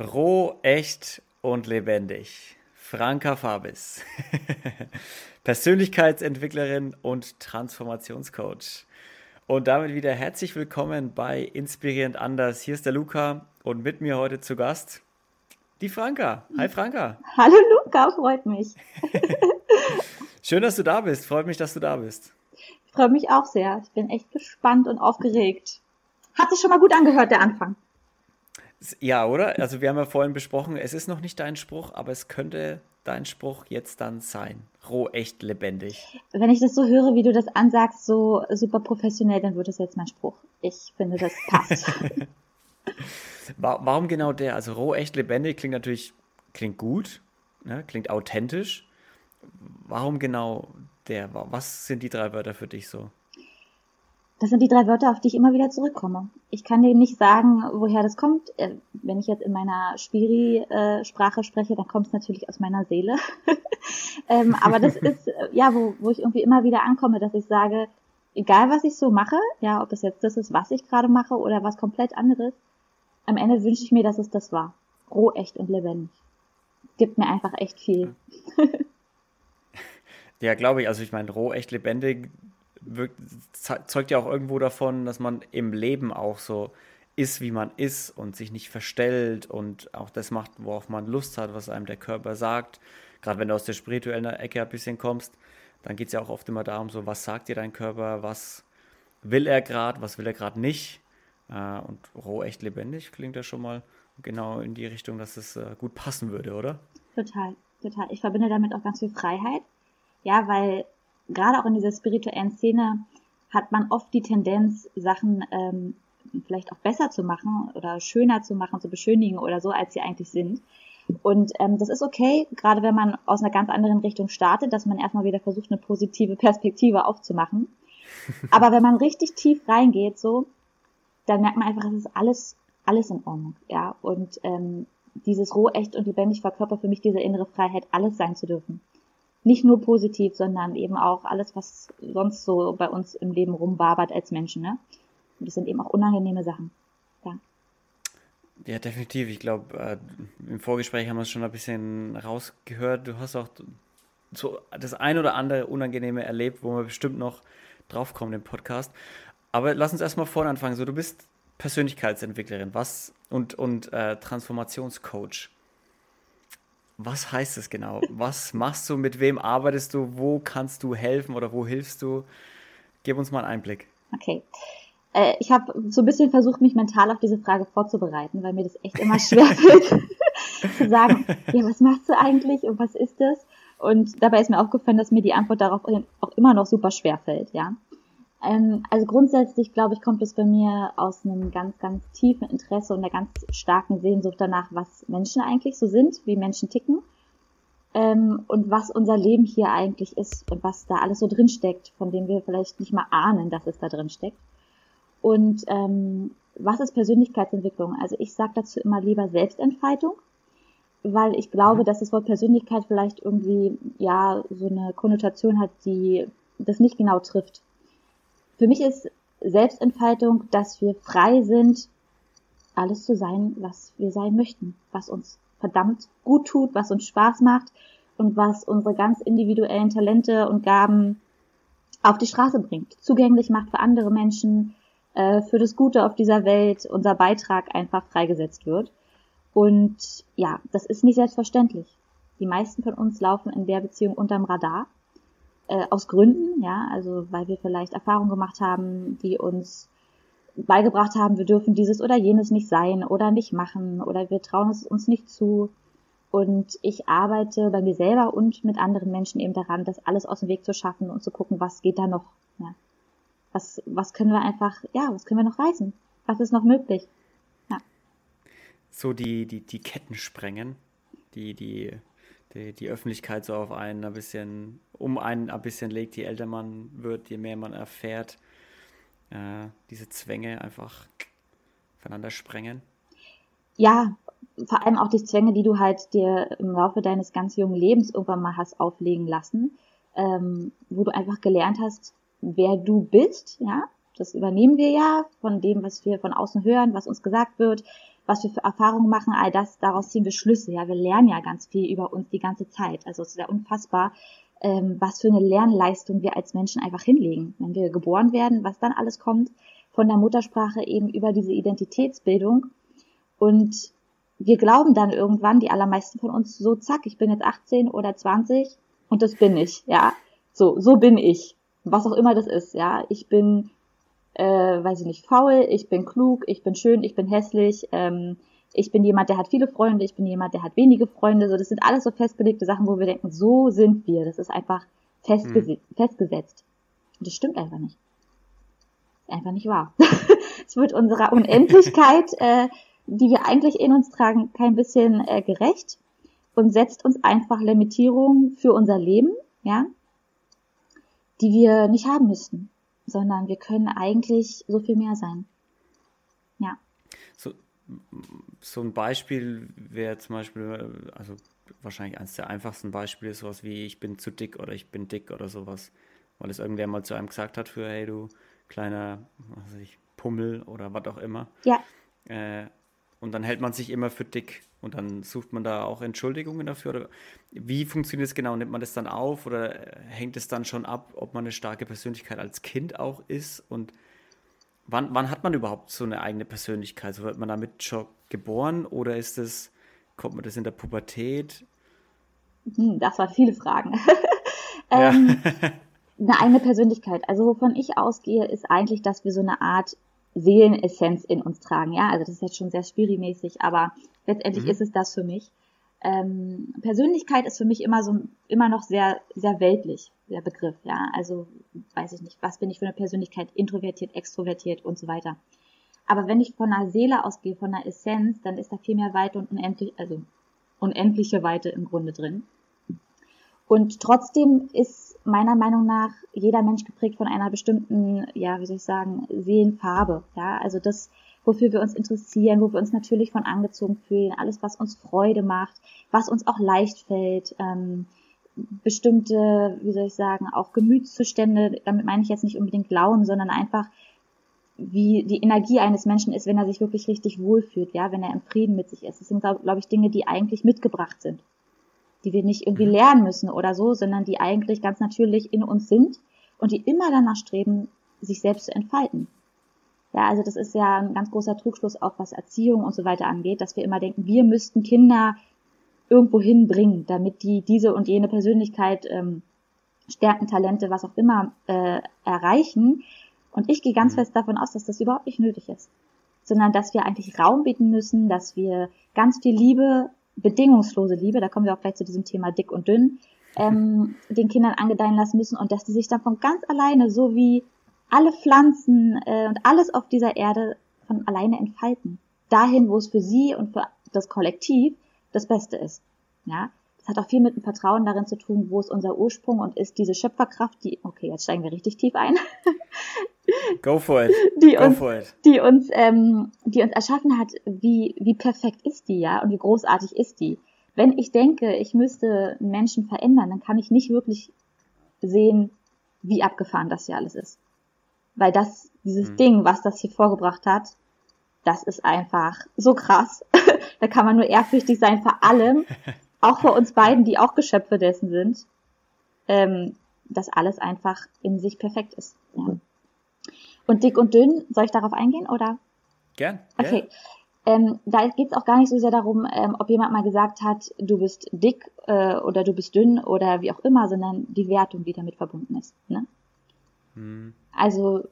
Roh, echt und lebendig. Franka Fabis. Persönlichkeitsentwicklerin und Transformationscoach. Und damit wieder herzlich willkommen bei Inspirierend Anders. Hier ist der Luca und mit mir heute zu Gast die Franka. Hi Franka. Hallo Luca, freut mich. Schön, dass du da bist. Freut mich, dass du da bist. Ich freue mich auch sehr. Ich bin echt gespannt und aufgeregt. Hat sich schon mal gut angehört, der Anfang. Ja, oder? Also wir haben ja vorhin besprochen, es ist noch nicht dein Spruch, aber es könnte dein Spruch jetzt dann sein. Roh, echt, lebendig. Wenn ich das so höre, wie du das ansagst, so super professionell, dann wird es jetzt mein Spruch. Ich finde, das passt. Warum genau der? Also roh, echt, lebendig klingt natürlich, klingt gut, ne? klingt authentisch. Warum genau der? Was sind die drei Wörter für dich so? Das sind die drei Wörter, auf die ich immer wieder zurückkomme. Ich kann dir nicht sagen, woher das kommt. Äh, wenn ich jetzt in meiner Spiri-Sprache spreche, dann kommt es natürlich aus meiner Seele. ähm, aber das ist, äh, ja, wo, wo ich irgendwie immer wieder ankomme, dass ich sage, egal was ich so mache, ja, ob das jetzt das ist, was ich gerade mache oder was komplett anderes, am Ende wünsche ich mir, dass es das war. Roh, echt und lebendig. Gibt mir einfach echt viel. ja, glaube ich. Also ich meine, roh, echt lebendig wirkt, zeugt ja auch irgendwo davon, dass man im Leben auch so ist, wie man ist und sich nicht verstellt und auch das macht, worauf man Lust hat, was einem der Körper sagt. Gerade wenn du aus der spirituellen Ecke ein bisschen kommst, dann geht es ja auch oft immer darum, so was sagt dir dein Körper, was will er gerade, was will er gerade nicht. Äh, und roh, echt lebendig klingt ja schon mal genau in die Richtung, dass es äh, gut passen würde, oder? Total, total. Ich verbinde damit auch ganz viel Freiheit. Ja, weil gerade auch in dieser spirituellen Szene hat man oft die Tendenz, Sachen ähm, vielleicht auch besser zu machen oder schöner zu machen, zu beschönigen oder so, als sie eigentlich sind. Und ähm, das ist okay, gerade wenn man aus einer ganz anderen Richtung startet, dass man erstmal wieder versucht, eine positive Perspektive aufzumachen. Aber wenn man richtig tief reingeht, so, dann merkt man einfach, es ist alles, alles in Ordnung, ja. Und ähm, dieses roh, echt und lebendig verkörpert für mich diese innere Freiheit, alles sein zu dürfen nicht nur positiv, sondern eben auch alles, was sonst so bei uns im Leben rumbabert als Menschen. Ne? Und das sind eben auch unangenehme Sachen. Ja. Ja, definitiv. Ich glaube, äh, im Vorgespräch haben wir es schon ein bisschen rausgehört. Du hast auch so das ein oder andere Unangenehme erlebt, wo wir bestimmt noch draufkommen im Podcast. Aber lass uns erstmal vorne anfangen. So, du bist Persönlichkeitsentwicklerin was und, und äh, Transformationscoach. Was heißt das genau? Was machst du? Mit wem arbeitest du? Wo kannst du helfen oder wo hilfst du? Gib uns mal einen Einblick. Okay. Äh, ich habe so ein bisschen versucht, mich mental auf diese Frage vorzubereiten, weil mir das echt immer schwer fällt, zu sagen, ja, was machst du eigentlich und was ist das? Und dabei ist mir aufgefallen, dass mir die Antwort darauf auch immer noch super schwer fällt, ja. Ähm, also grundsätzlich, glaube ich, kommt es bei mir aus einem ganz, ganz tiefen Interesse und einer ganz starken Sehnsucht danach, was Menschen eigentlich so sind, wie Menschen ticken ähm, und was unser Leben hier eigentlich ist und was da alles so drin steckt, von dem wir vielleicht nicht mal ahnen, dass es da drin steckt. Und ähm, was ist Persönlichkeitsentwicklung? Also ich sage dazu immer lieber Selbstentfaltung, weil ich glaube, dass das Wort Persönlichkeit vielleicht irgendwie ja so eine Konnotation hat, die das nicht genau trifft. Für mich ist Selbstentfaltung, dass wir frei sind, alles zu sein, was wir sein möchten, was uns verdammt gut tut, was uns Spaß macht und was unsere ganz individuellen Talente und Gaben auf die Straße bringt, zugänglich macht für andere Menschen, äh, für das Gute auf dieser Welt, unser Beitrag einfach freigesetzt wird. Und ja, das ist nicht selbstverständlich. Die meisten von uns laufen in der Beziehung unterm Radar äh, aus Gründen, ja, also weil wir vielleicht Erfahrungen gemacht haben, die uns beigebracht haben, wir dürfen dieses oder jenes nicht sein oder nicht machen oder wir trauen es uns nicht zu. Und ich arbeite bei mir selber und mit anderen Menschen eben daran, das alles aus dem Weg zu schaffen und zu gucken, was geht da noch. Ja. Was, was können wir einfach, ja, was können wir noch reißen? Was ist noch möglich? Ja. So die, die, die Ketten sprengen, die, die die, die Öffentlichkeit so auf einen ein bisschen, um einen ein bisschen legt, je älter man wird, je mehr man erfährt, äh, diese Zwänge einfach voneinander sprengen. Ja, vor allem auch die Zwänge, die du halt dir im Laufe deines ganz jungen Lebens irgendwann mal hast auflegen lassen, ähm, wo du einfach gelernt hast, wer du bist, ja, das übernehmen wir ja von dem, was wir von außen hören, was uns gesagt wird, was wir für Erfahrungen machen, all das, daraus ziehen wir Schlüsse. Ja, wir lernen ja ganz viel über uns die ganze Zeit. Also es ist ja unfassbar, ähm, was für eine Lernleistung wir als Menschen einfach hinlegen. Wenn wir geboren werden, was dann alles kommt, von der Muttersprache eben über diese Identitätsbildung. Und wir glauben dann irgendwann, die allermeisten von uns, so zack, ich bin jetzt 18 oder 20 und das bin ich, ja. So, so bin ich. Was auch immer das ist, ja. Ich bin, äh, weiß ich nicht, faul, ich bin klug, ich bin schön, ich bin hässlich, ähm, ich bin jemand, der hat viele Freunde, ich bin jemand, der hat wenige Freunde. So, das sind alles so festgelegte Sachen, wo wir denken, so sind wir. Das ist einfach festges hm. festgesetzt. Und das stimmt einfach nicht. Ist einfach nicht wahr. es wird unserer Unendlichkeit, äh, die wir eigentlich in uns tragen, kein bisschen äh, gerecht und setzt uns einfach Limitierungen für unser Leben, ja, die wir nicht haben müssten, sondern wir können eigentlich so viel mehr sein. Ja. So, so ein Beispiel wäre zum Beispiel, also wahrscheinlich eines der einfachsten Beispiele, sowas wie ich bin zu dick oder ich bin dick oder sowas, weil es irgendwer mal zu einem gesagt hat für, hey du kleiner, was weiß ich, Pummel oder was auch immer. Ja. Äh, und dann hält man sich immer für dick und dann sucht man da auch Entschuldigungen dafür. Oder wie funktioniert es genau? Nimmt man das dann auf oder hängt es dann schon ab, ob man eine starke Persönlichkeit als Kind auch ist? Und wann, wann hat man überhaupt so eine eigene Persönlichkeit? So wird man damit schon geboren oder ist es, kommt man das in der Pubertät? Hm, das waren viele Fragen. ähm, eine eigene Persönlichkeit. Also wovon ich ausgehe, ist eigentlich, dass wir so eine Art Seelenessenz in uns tragen. Ja, also das ist jetzt schon sehr spirimäßig, aber letztendlich mhm. ist es das für mich. Ähm, Persönlichkeit ist für mich immer so immer noch sehr sehr weltlich der Begriff. Ja, also weiß ich nicht, was bin ich für eine Persönlichkeit? Introvertiert, extrovertiert und so weiter. Aber wenn ich von einer Seele ausgehe, von einer Essenz, dann ist da viel mehr Weite und unendlich, also unendliche Weite im Grunde drin. Und trotzdem ist meiner Meinung nach jeder Mensch geprägt von einer bestimmten, ja, wie soll ich sagen, Seelenfarbe. Ja, also das, wofür wir uns interessieren, wo wir uns natürlich von angezogen fühlen, alles, was uns Freude macht, was uns auch leicht fällt, ähm, bestimmte, wie soll ich sagen, auch Gemütszustände, damit meine ich jetzt nicht unbedingt Launen, sondern einfach, wie die Energie eines Menschen ist, wenn er sich wirklich richtig wohlfühlt, ja, wenn er im Frieden mit sich ist. Das sind, glaube glaub ich, Dinge, die eigentlich mitgebracht sind die wir nicht irgendwie mhm. lernen müssen oder so, sondern die eigentlich ganz natürlich in uns sind und die immer danach streben, sich selbst zu entfalten. Ja, also das ist ja ein ganz großer Trugschluss auch was Erziehung und so weiter angeht, dass wir immer denken, wir müssten Kinder irgendwo hinbringen, damit die diese und jene Persönlichkeit, ähm, Stärken, Talente, was auch immer äh, erreichen. Und ich gehe ganz mhm. fest davon aus, dass das überhaupt nicht nötig ist, sondern dass wir eigentlich Raum bieten müssen, dass wir ganz viel Liebe bedingungslose Liebe, da kommen wir auch gleich zu diesem Thema dick und dünn, ähm, den Kindern angedeihen lassen müssen und dass die sich dann von ganz alleine, so wie alle Pflanzen äh, und alles auf dieser Erde von alleine entfalten. Dahin, wo es für sie und für das Kollektiv das Beste ist. Ja, das hat auch viel mit dem Vertrauen darin zu tun, wo ist unser Ursprung und ist diese Schöpferkraft, die, okay, jetzt steigen wir richtig tief ein. Go for it. Die Go uns, for it. Die uns, ähm, die uns erschaffen hat, wie, wie perfekt ist die, ja, und wie großartig ist die. Wenn ich denke, ich müsste Menschen verändern, dann kann ich nicht wirklich sehen, wie abgefahren das hier alles ist. Weil das, dieses hm. Ding, was das hier vorgebracht hat, das ist einfach so krass. da kann man nur ehrfürchtig sein vor allem, auch vor uns beiden, die auch Geschöpfe dessen sind, ähm, dass alles einfach in sich perfekt ist. Ja. Und dick und dünn, soll ich darauf eingehen oder? Gern. Okay. Ähm, da geht es auch gar nicht so sehr darum, ähm, ob jemand mal gesagt hat, du bist dick äh, oder du bist dünn oder wie auch immer, sondern die Wertung, die damit verbunden ist. Ne? Hm. Also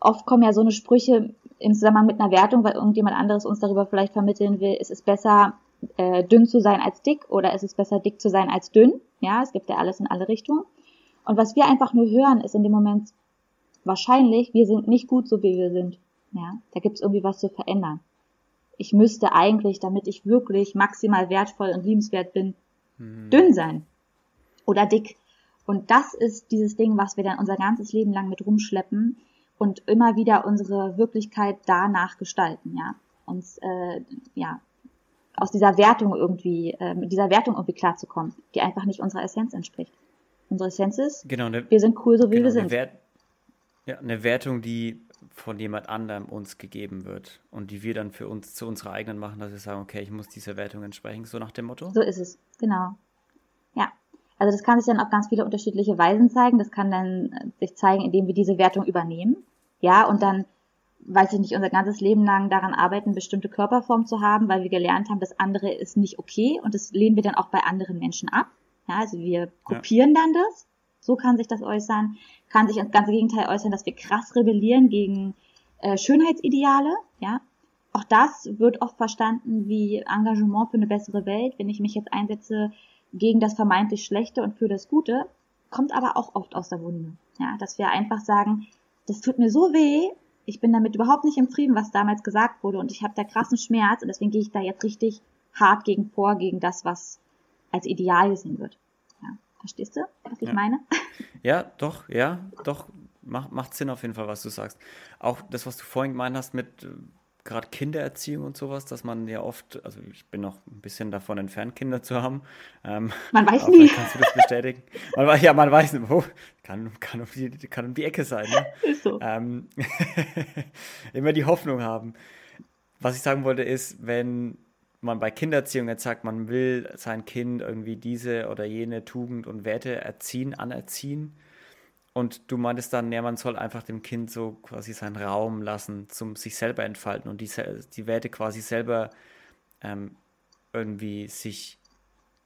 oft kommen ja so eine Sprüche im Zusammenhang mit einer Wertung, weil irgendjemand anderes uns darüber vielleicht vermitteln will, ist es besser, äh, dünn zu sein als dick oder ist es besser, dick zu sein als dünn. Ja, es gibt ja alles in alle Richtungen. Und was wir einfach nur hören, ist in dem Moment wahrscheinlich, wir sind nicht gut so, wie wir sind. Ja, da gibt es irgendwie was zu verändern. Ich müsste eigentlich, damit ich wirklich maximal wertvoll und liebenswert bin, hm. dünn sein oder dick. Und das ist dieses Ding, was wir dann unser ganzes Leben lang mit rumschleppen und immer wieder unsere Wirklichkeit danach gestalten, ja. Uns, äh, ja, aus dieser Wertung irgendwie, äh, mit dieser Wertung irgendwie klarzukommen, die einfach nicht unserer Essenz entspricht. Unsere Essenz ist, genau, ne, wir sind cool, so wie genau, wir sind. Wert, ja, eine Wertung, die von jemand anderem uns gegeben wird und die wir dann für uns zu unserer eigenen machen, dass wir sagen, okay, ich muss dieser Wertung entsprechen, so nach dem Motto? So ist es, genau. Ja. Also das kann sich dann auf ganz viele unterschiedliche Weisen zeigen. Das kann dann sich zeigen, indem wir diese Wertung übernehmen. Ja, und dann, weiß ich nicht, unser ganzes Leben lang daran arbeiten, bestimmte Körperform zu haben, weil wir gelernt haben, das andere ist nicht okay und das lehnen wir dann auch bei anderen Menschen ab. Ja, also wir kopieren ja. dann das. So kann sich das äußern. Kann sich ins ganze Gegenteil äußern, dass wir krass rebellieren gegen äh, Schönheitsideale. Ja, auch das wird oft verstanden wie Engagement für eine bessere Welt. Wenn ich mich jetzt einsetze gegen das vermeintlich Schlechte und für das Gute, kommt aber auch oft aus der Wunde. Ja, dass wir einfach sagen, das tut mir so weh, ich bin damit überhaupt nicht im Frieden, was damals gesagt wurde und ich habe da krassen Schmerz und deswegen gehe ich da jetzt richtig hart gegen vor, gegen das, was als Ideal gesehen wird. Ja, verstehst du, was ich ja. meine? Ja, doch, ja, doch, macht, macht Sinn auf jeden Fall, was du sagst. Auch das, was du vorhin gemeint hast mit äh, gerade Kindererziehung und sowas, dass man ja oft, also ich bin noch ein bisschen davon entfernt, Kinder zu haben. Ähm, man weiß nie. Kannst du das bestätigen? Man, ja, man weiß nicht, wo. Kann, kann, um die, kann um die Ecke sein. Ne? Ist so. Ähm, immer die Hoffnung haben. Was ich sagen wollte ist, wenn man bei Kindererziehung jetzt sagt, man will sein Kind irgendwie diese oder jene Tugend und Werte erziehen, anerziehen, und du meintest dann, ja, man soll einfach dem Kind so quasi seinen Raum lassen, zum sich selber entfalten und die, die Werte quasi selber ähm, irgendwie sich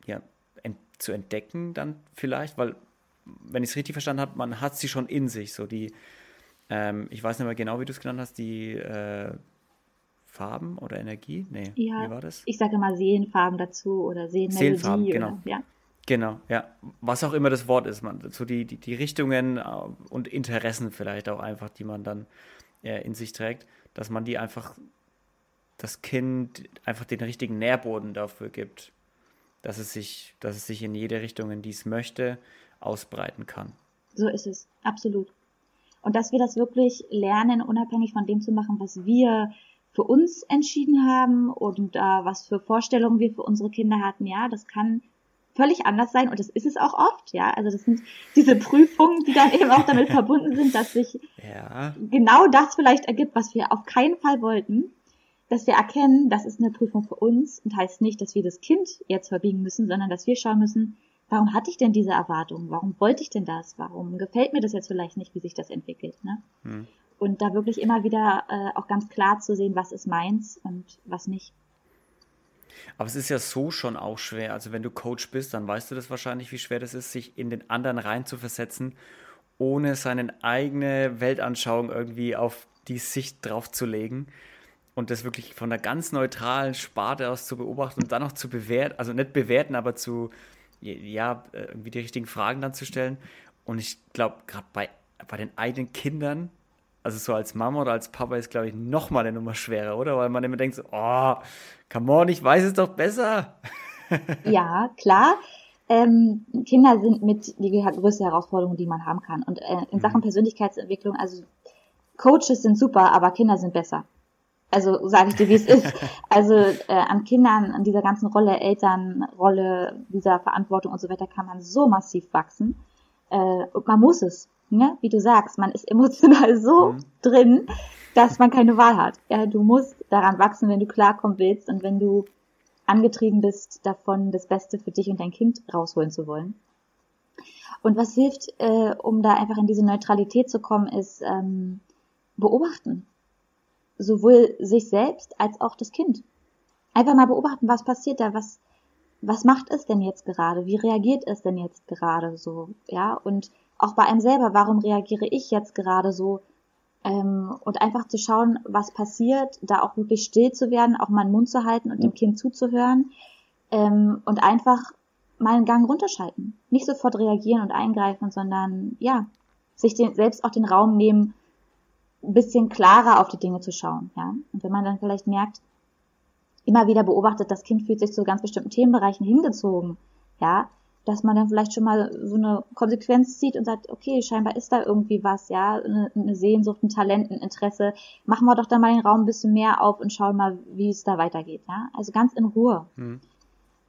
ja, ent, zu entdecken dann vielleicht, weil, wenn ich es richtig verstanden habe, man hat sie schon in sich, so die, ähm, ich weiß nicht mehr genau, wie du es genannt hast, die äh, Farben oder Energie? Nee, ja, wie war das? Ich sage immer Seelenfarben dazu oder Seelenmelodie. Seelenfarben, genau. Oder, ja. Genau, ja. Was auch immer das Wort ist, man, so die, die, die Richtungen äh, und Interessen vielleicht auch einfach, die man dann äh, in sich trägt, dass man die einfach, das Kind einfach den richtigen Nährboden dafür gibt, dass es sich, dass es sich in jede Richtung, in die es möchte, ausbreiten kann. So ist es, absolut. Und dass wir das wirklich lernen, unabhängig von dem zu machen, was wir für uns entschieden haben und äh, was für Vorstellungen wir für unsere Kinder hatten, ja, das kann völlig anders sein und das ist es auch oft, ja. Also das sind diese Prüfungen, die dann eben auch damit verbunden sind, dass sich ja. genau das vielleicht ergibt, was wir auf keinen Fall wollten, dass wir erkennen, das ist eine Prüfung für uns und heißt nicht, dass wir das Kind jetzt verbiegen müssen, sondern dass wir schauen müssen, warum hatte ich denn diese Erwartung? Warum wollte ich denn das? Warum gefällt mir das jetzt vielleicht nicht, wie sich das entwickelt? Ne? Hm. Und da wirklich immer wieder äh, auch ganz klar zu sehen, was ist meins und was nicht. Aber es ist ja so schon auch schwer. Also wenn du Coach bist, dann weißt du das wahrscheinlich, wie schwer das ist, sich in den anderen reinzuversetzen, ohne seine eigene Weltanschauung irgendwie auf die Sicht draufzulegen und das wirklich von einer ganz neutralen Sparte aus zu beobachten und dann auch zu bewerten, also nicht bewerten, aber zu, ja, irgendwie die richtigen Fragen dann zu stellen. Und ich glaube, gerade bei, bei den eigenen Kindern also so als Mama oder als Papa ist, glaube ich, noch mal eine Nummer schwerer, oder? Weil man immer denkt so, oh, come on, ich weiß es doch besser. ja, klar. Ähm, Kinder sind mit die größte Herausforderung, die man haben kann. Und äh, in Sachen mhm. Persönlichkeitsentwicklung, also Coaches sind super, aber Kinder sind besser. Also sage ich dir, wie es ist. Also äh, an Kindern, an dieser ganzen Rolle, Elternrolle, dieser Verantwortung und so weiter kann man so massiv wachsen. Äh, und man muss es ne, wie du sagst, man ist emotional so mhm. drin, dass man keine Wahl hat. Ja, du musst daran wachsen, wenn du klarkommen willst und wenn du angetrieben bist, davon das Beste für dich und dein Kind rausholen zu wollen. Und was hilft, äh, um da einfach in diese Neutralität zu kommen, ist ähm, beobachten. Sowohl sich selbst als auch das Kind. Einfach mal beobachten, was passiert da, was, was macht es denn jetzt gerade, wie reagiert es denn jetzt gerade so, ja, und auch bei einem selber, warum reagiere ich jetzt gerade so? Ähm, und einfach zu schauen, was passiert, da auch wirklich still zu werden, auch mal den Mund zu halten und dem Kind zuzuhören ähm, und einfach mal einen Gang runterschalten. Nicht sofort reagieren und eingreifen, sondern ja, sich den, selbst auch den Raum nehmen, ein bisschen klarer auf die Dinge zu schauen. Ja? Und wenn man dann vielleicht merkt, immer wieder beobachtet, das Kind fühlt sich zu ganz bestimmten Themenbereichen hingezogen, ja, dass man dann vielleicht schon mal so eine Konsequenz zieht und sagt, okay, scheinbar ist da irgendwie was, ja, eine, eine Sehnsucht, ein Talent, ein Interesse. Machen wir doch da mal den Raum ein bisschen mehr auf und schauen mal, wie es da weitergeht, ja. Also ganz in Ruhe. Mhm.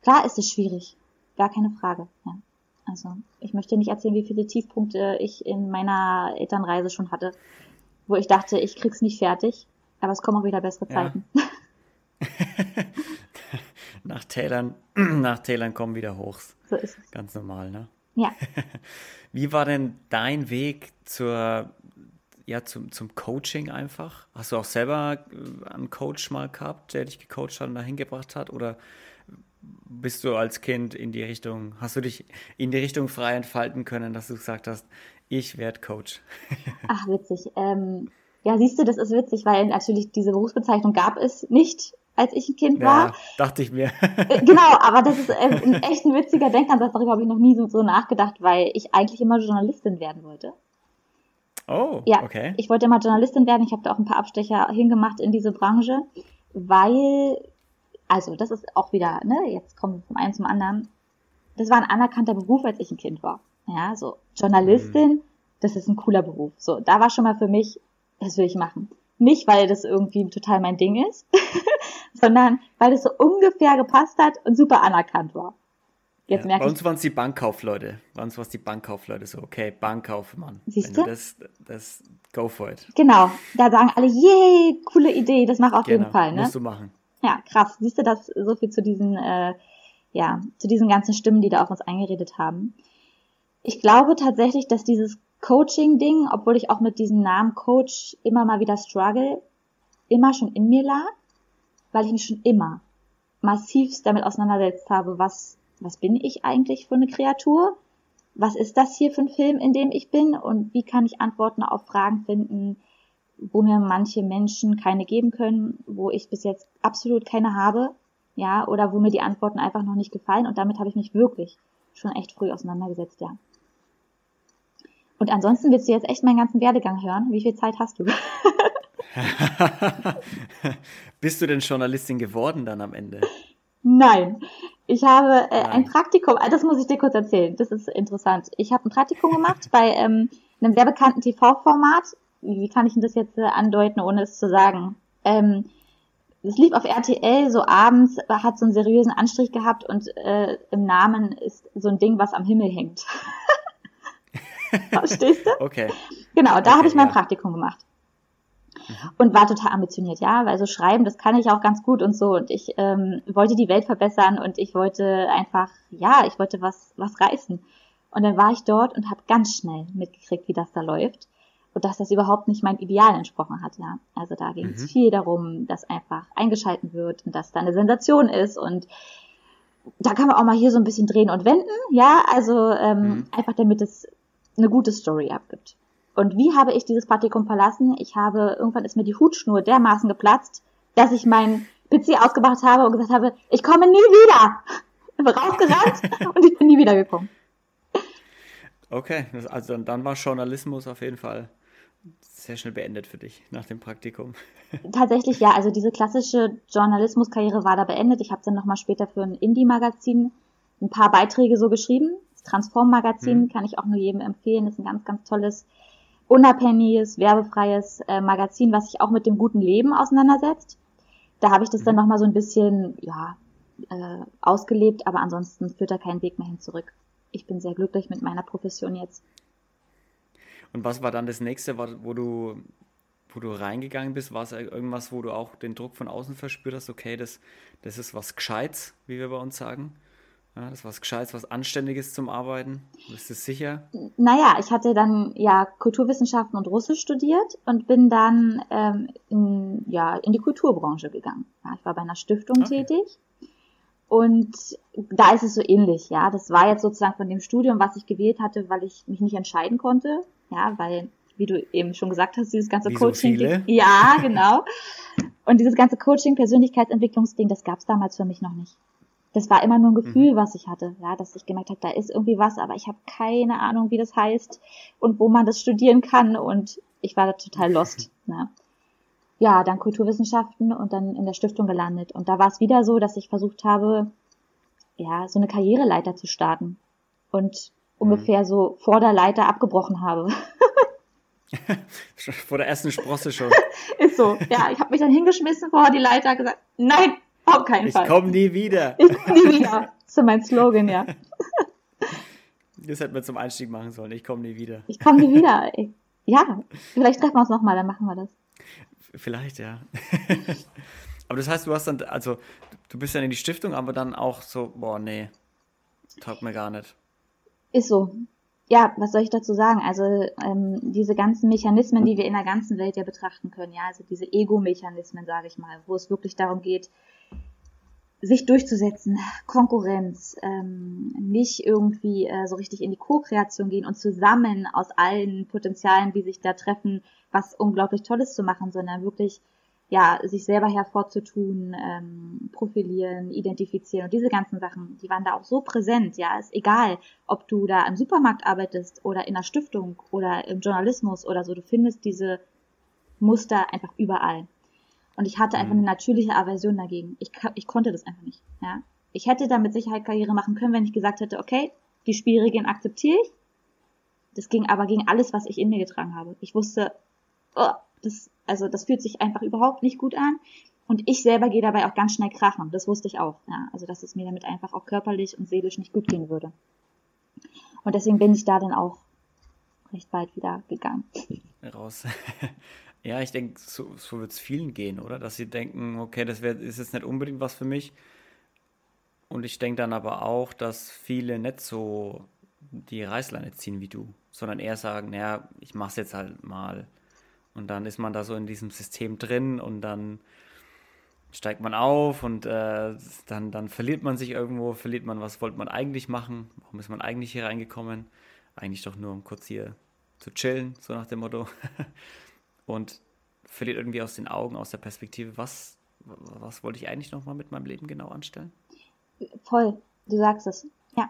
Klar ist es schwierig, gar keine Frage, ja. Also ich möchte nicht erzählen, wie viele Tiefpunkte ich in meiner Elternreise schon hatte. wo ich dachte, ich krieg's nicht fertig, aber es kommen auch wieder bessere Zeiten. Ja. nach Tälern, nach Tälern kommen wieder Hochs. So ist es. Ganz normal, ne? Ja. Wie war denn dein Weg zur, ja, zum, zum Coaching einfach? Hast du auch selber äh, einen Coach mal gehabt, der dich gecoacht hat und dahin gebracht hat? Oder bist du als Kind in die Richtung, hast du dich in die Richtung frei entfalten können, dass du gesagt hast, ich werde Coach? Ach, witzig. Ähm, ja, siehst du, das ist witzig, weil natürlich diese Berufsbezeichnung gab es nicht, als ich ein Kind war. Ja, dachte ich mir. Äh, genau, aber das ist äh, ein echt ein witziger Denkansatz, darüber habe ich noch nie so, so nachgedacht, weil ich eigentlich immer Journalistin werden wollte. Oh, ja, okay. Ich wollte immer Journalistin werden. Ich habe da auch ein paar Abstecher hingemacht in diese Branche, weil, also das ist auch wieder, ne, jetzt kommen wir vom einen zum anderen. Das war ein anerkannter Beruf, als ich ein Kind war. Ja, so Journalistin, mhm. das ist ein cooler Beruf. So, da war schon mal für mich, das will ich machen. Nicht, weil das irgendwie total mein Ding ist, sondern weil das so ungefähr gepasst hat und super anerkannt war. Jetzt ja, bei uns waren es die Bankkaufleute. Bei uns war es die Bankkaufleute so, okay, Bankkaufmann. Siehst du? Das, das, go for it. Genau, da sagen alle, yay, coole Idee, das mach auf genau, jeden Fall. Ne? Musst du machen. Ja, krass. Siehst du das so viel zu diesen, äh, ja, zu diesen ganzen Stimmen, die da auf uns eingeredet haben. Ich glaube tatsächlich, dass dieses Coaching-Ding, obwohl ich auch mit diesem Namen Coach immer mal wieder struggle, immer schon in mir lag, weil ich mich schon immer massivst damit auseinandersetzt habe, was was bin ich eigentlich für eine Kreatur? Was ist das hier für ein Film, in dem ich bin? Und wie kann ich Antworten auf Fragen finden, wo mir manche Menschen keine geben können, wo ich bis jetzt absolut keine habe, ja, oder wo mir die Antworten einfach noch nicht gefallen. Und damit habe ich mich wirklich schon echt früh auseinandergesetzt, ja. Und ansonsten willst du jetzt echt meinen ganzen Werdegang hören? Wie viel Zeit hast du? Bist du denn Journalistin geworden dann am Ende? Nein. Ich habe äh, ein Praktikum, ah, das muss ich dir kurz erzählen, das ist interessant. Ich habe ein Praktikum gemacht bei ähm, einem sehr bekannten TV-Format. Wie kann ich denn das jetzt äh, andeuten, ohne es zu sagen? Ähm, es lief auf RTL so abends, hat so einen seriösen Anstrich gehabt und äh, im Namen ist so ein Ding, was am Himmel hängt. Verstehst du? Okay. Genau, da okay, habe ich mein ja. Praktikum gemacht und war total ambitioniert, ja, weil so schreiben, das kann ich auch ganz gut und so und ich ähm, wollte die Welt verbessern und ich wollte einfach, ja, ich wollte was, was reißen. Und dann war ich dort und habe ganz schnell mitgekriegt, wie das da läuft und dass das überhaupt nicht mein Ideal entsprochen hat, ja. Also da ging es mhm. viel darum, dass einfach eingeschalten wird und dass da eine Sensation ist und da kann man auch mal hier so ein bisschen drehen und wenden, ja, also ähm, mhm. einfach damit es eine gute Story abgibt. Und wie habe ich dieses Praktikum verlassen? Ich habe, irgendwann ist mir die Hutschnur dermaßen geplatzt, dass ich meinen PC ausgebracht habe und gesagt habe, ich komme nie wieder. Ich bin rausgerannt und ich bin nie wiedergekommen. Okay, also dann war Journalismus auf jeden Fall sehr schnell beendet für dich nach dem Praktikum. Tatsächlich ja, also diese klassische Journalismuskarriere war da beendet. Ich habe dann nochmal später für ein Indie-Magazin ein paar Beiträge so geschrieben. Das Transform-Magazin hm. kann ich auch nur jedem empfehlen. Das ist ein ganz, ganz tolles unabhängiges, werbefreies äh, Magazin, was sich auch mit dem guten Leben auseinandersetzt. Da habe ich das dann mhm. nochmal so ein bisschen, ja, äh, ausgelebt, aber ansonsten führt da kein Weg mehr hin zurück. Ich bin sehr glücklich mit meiner Profession jetzt. Und was war dann das nächste, wo du, wo du reingegangen bist? War es irgendwas, wo du auch den Druck von außen verspürt hast? Okay, das, das ist was Gescheites, wie wir bei uns sagen. Ja, das war was Gescheites, was Anständiges zum Arbeiten. Bist du sicher? Naja, ich hatte dann ja Kulturwissenschaften und Russisch studiert und bin dann ähm, in, ja, in die Kulturbranche gegangen. Ja, ich war bei einer Stiftung okay. tätig. Und da ist es so ähnlich, ja. Das war jetzt sozusagen von dem Studium, was ich gewählt hatte, weil ich mich nicht entscheiden konnte. Ja, weil, wie du eben schon gesagt hast, dieses ganze wie Coaching. So? Ja, genau. Und dieses ganze Coaching, Persönlichkeitsentwicklungsding, das gab es damals für mich noch nicht das war immer nur ein Gefühl, mhm. was ich hatte, ja, dass ich gemerkt habe, da ist irgendwie was, aber ich habe keine Ahnung, wie das heißt und wo man das studieren kann und ich war da total lost. Ne? Ja, dann Kulturwissenschaften und dann in der Stiftung gelandet und da war es wieder so, dass ich versucht habe, ja, so eine Karriereleiter zu starten und mhm. ungefähr so vor der Leiter abgebrochen habe. vor der ersten Sprosse schon. ist so. Ja, ich habe mich dann hingeschmissen vor die Leiter gesagt, nein, auf keinen ich Fall. Ich komme nie wieder. Ich komme nie wieder. Das ist mein Slogan, ja. Das hätten wir zum Einstieg machen sollen. Ich komme nie wieder. Ich komme nie wieder. Ja, vielleicht treffen wir uns nochmal, dann machen wir das. Vielleicht, ja. aber das heißt, du hast dann, also du bist dann in die Stiftung, aber dann auch so, boah, nee, taugt mir gar nicht. Ist so. Ja, was soll ich dazu sagen? Also ähm, diese ganzen Mechanismen, die wir in der ganzen Welt ja betrachten können, ja, also diese Ego-Mechanismen, sage ich mal, wo es wirklich darum geht, sich durchzusetzen, Konkurrenz, ähm, nicht irgendwie äh, so richtig in die Co-Kreation gehen und zusammen aus allen Potenzialen, die sich da treffen, was unglaublich Tolles zu machen, sondern wirklich ja sich selber hervorzutun, ähm, profilieren, identifizieren und diese ganzen Sachen, die waren da auch so präsent. Ja, ist egal, ob du da im Supermarkt arbeitest oder in einer Stiftung oder im Journalismus oder so, du findest diese Muster einfach überall. Und ich hatte einfach mhm. eine natürliche Aversion dagegen. Ich, ich konnte das einfach nicht. Ja? Ich hätte da mit Sicherheit Karriere machen können, wenn ich gesagt hätte, okay, die Spielregeln akzeptiere ich. Das ging aber gegen alles, was ich in mir getragen habe. Ich wusste, oh, das, also das fühlt sich einfach überhaupt nicht gut an. Und ich selber gehe dabei auch ganz schnell krachen. Das wusste ich auch. Ja? Also dass es mir damit einfach auch körperlich und seelisch nicht gut gehen würde. Und deswegen bin ich da dann auch recht bald wieder gegangen. Raus. Ja, ich denke, so, so wird es vielen gehen, oder? Dass sie denken, okay, das wär, ist jetzt nicht unbedingt was für mich. Und ich denke dann aber auch, dass viele nicht so die Reißleine ziehen wie du, sondern eher sagen, naja, ich mach's jetzt halt mal. Und dann ist man da so in diesem System drin und dann steigt man auf und äh, dann, dann verliert man sich irgendwo, verliert man, was wollte man eigentlich machen, warum ist man eigentlich hier reingekommen? Eigentlich doch nur, um kurz hier zu chillen, so nach dem Motto. und verliert irgendwie aus den Augen, aus der Perspektive, was, was wollte ich eigentlich nochmal mit meinem Leben genau anstellen? Voll, du sagst es. Ja.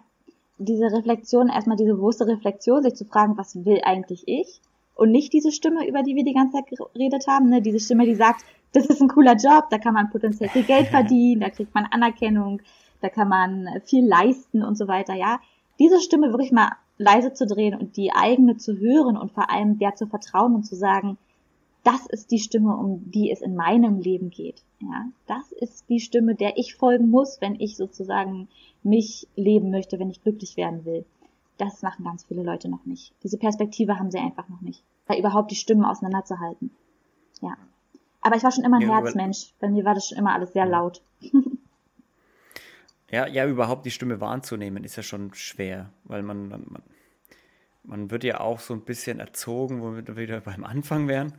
Diese Reflexion, erstmal diese bewusste Reflexion, sich zu fragen, was will eigentlich ich? Und nicht diese Stimme, über die wir die ganze Zeit geredet haben, ne? diese Stimme, die sagt, das ist ein cooler Job, da kann man potenziell viel Geld verdienen, da kriegt man Anerkennung, da kann man viel leisten und so weiter, ja. Diese Stimme wirklich mal leise zu drehen und die eigene zu hören und vor allem der zu vertrauen und zu sagen, das ist die Stimme, um die es in meinem Leben geht. Ja, das ist die Stimme, der ich folgen muss, wenn ich sozusagen mich leben möchte, wenn ich glücklich werden will. Das machen ganz viele Leute noch nicht. Diese Perspektive haben sie einfach noch nicht. Da überhaupt die Stimmen auseinanderzuhalten. Ja. Aber ich war schon immer ein ja, Herzmensch. Bei mir war das schon immer alles sehr laut. ja, ja, überhaupt die Stimme wahrzunehmen ist ja schon schwer, weil man, man, man wird ja auch so ein bisschen erzogen, womit wir wieder beim Anfang wären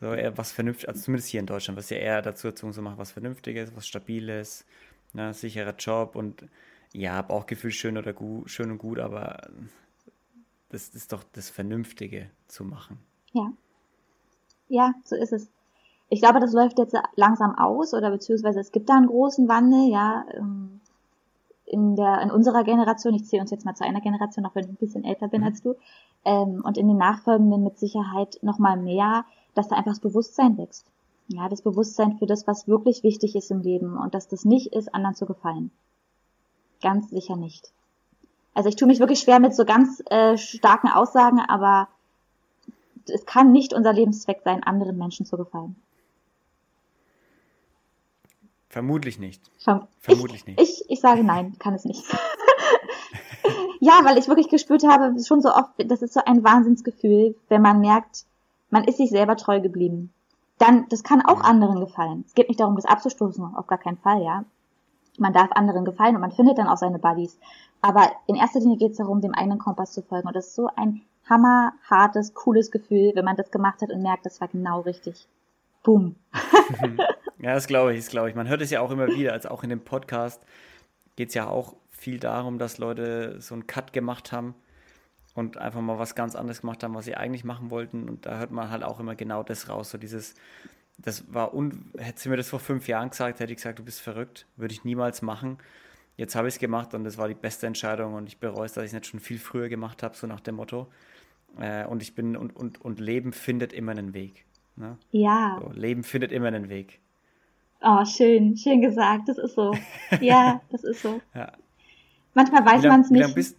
so eher was Vernünftiges, also zumindest hier in Deutschland, was ja eher dazu erzogen so machen, was Vernünftiges, was Stabiles, ne, sicherer Job und ja, Bauchgefühl schön oder gut, schön und gut, aber das ist doch das Vernünftige zu machen. Ja. Ja, so ist es. Ich glaube, das läuft jetzt langsam aus oder beziehungsweise es gibt da einen großen Wandel, ja. Ähm, in der, in unserer Generation, ich zähle uns jetzt mal zu einer Generation, auch wenn ich ein bisschen älter bin mhm. als du, ähm, und in den nachfolgenden mit Sicherheit nochmal mehr, dass da einfach das Bewusstsein wächst. Ja, das Bewusstsein für das, was wirklich wichtig ist im Leben und dass das nicht ist, anderen zu gefallen. Ganz sicher nicht. Also ich tue mich wirklich schwer mit so ganz äh, starken Aussagen, aber es kann nicht unser Lebenszweck sein, anderen Menschen zu gefallen. Vermutlich nicht. Verm Vermutlich ich, nicht. Ich, ich sage nein, kann es nicht. ja, weil ich wirklich gespürt habe, schon so oft, das ist so ein Wahnsinnsgefühl, wenn man merkt, man ist sich selber treu geblieben. Dann, das kann auch anderen gefallen. Es geht nicht darum, das abzustoßen, auf gar keinen Fall, ja. Man darf anderen gefallen und man findet dann auch seine Buddies. Aber in erster Linie geht es darum, dem eigenen Kompass zu folgen. Und das ist so ein hammerhartes, cooles Gefühl, wenn man das gemacht hat und merkt, das war genau richtig. Boom. ja, das glaube ich, das glaube ich. Man hört es ja auch immer wieder, also auch in dem Podcast geht es ja auch viel darum, dass Leute so einen Cut gemacht haben und einfach mal was ganz anderes gemacht haben, was sie eigentlich machen wollten. Und da hört man halt auch immer genau das raus. So dieses, das war, un hätte sie mir das vor fünf Jahren gesagt, hätte ich gesagt, du bist verrückt, würde ich niemals machen. Jetzt habe ich es gemacht und das war die beste Entscheidung und ich bereue es, dass ich es nicht schon viel früher gemacht habe, so nach dem Motto. Äh, und ich bin, und, und, und Leben findet immer einen Weg. Ne? Ja. So, Leben findet immer einen Weg. Oh, schön, schön gesagt, das ist so. Ja, das ist so. ja. Manchmal weiß man es nicht. Wie lange bist,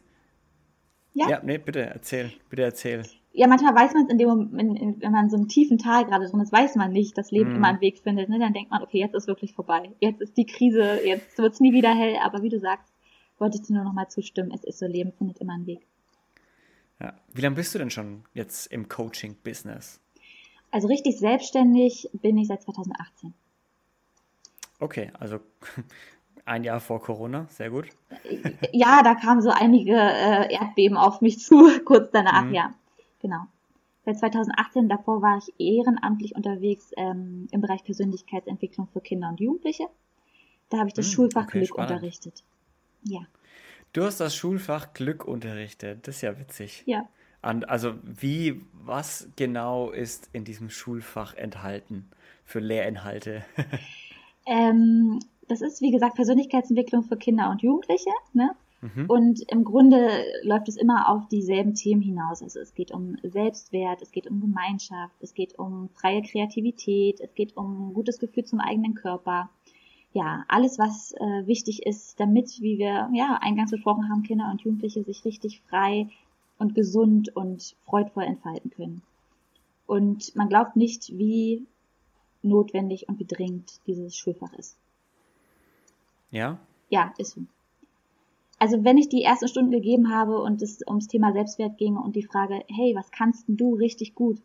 ja? Ja, nee, bitte erzähl, bitte erzähl. Ja, manchmal weiß man es in dem Moment, wenn man in so einem tiefen Tal gerade drin ist, weiß man nicht, dass Leben mm. immer einen Weg findet. Ne? Dann denkt man, okay, jetzt ist wirklich vorbei. Jetzt ist die Krise, jetzt wird es nie wieder hell. Aber wie du sagst, wollte ich dir nur noch mal zustimmen. Es ist so, Leben findet immer einen Weg. Ja. Wie lange bist du denn schon jetzt im Coaching-Business? Also richtig selbstständig bin ich seit 2018. Okay, also ein Jahr vor Corona, sehr gut. Ja, da kamen so einige äh, Erdbeben auf mich zu, kurz danach, mhm. ja. Genau. Seit 2018, davor war ich ehrenamtlich unterwegs ähm, im Bereich Persönlichkeitsentwicklung für Kinder und Jugendliche. Da habe ich das mhm, Schulfach okay, Glück spannend. unterrichtet. Ja. Du hast das Schulfach Glück unterrichtet. Das ist ja witzig. Ja. Und also wie, was genau ist in diesem Schulfach enthalten für Lehrinhalte? ähm, das ist, wie gesagt, Persönlichkeitsentwicklung für Kinder und Jugendliche. Ne? Mhm. Und im Grunde läuft es immer auf dieselben Themen hinaus. Also es geht um Selbstwert, es geht um Gemeinschaft, es geht um freie Kreativität, es geht um ein gutes Gefühl zum eigenen Körper. Ja, alles, was äh, wichtig ist, damit, wie wir ja eingangs besprochen haben, Kinder und Jugendliche sich richtig frei und gesund und freudvoll entfalten können. Und man glaubt nicht, wie notwendig und wie dringend dieses Schulfach ist. Ja? Ja, ist so. Also wenn ich die ersten Stunden gegeben habe und es ums Thema Selbstwert ging und die Frage, hey, was kannst du richtig gut?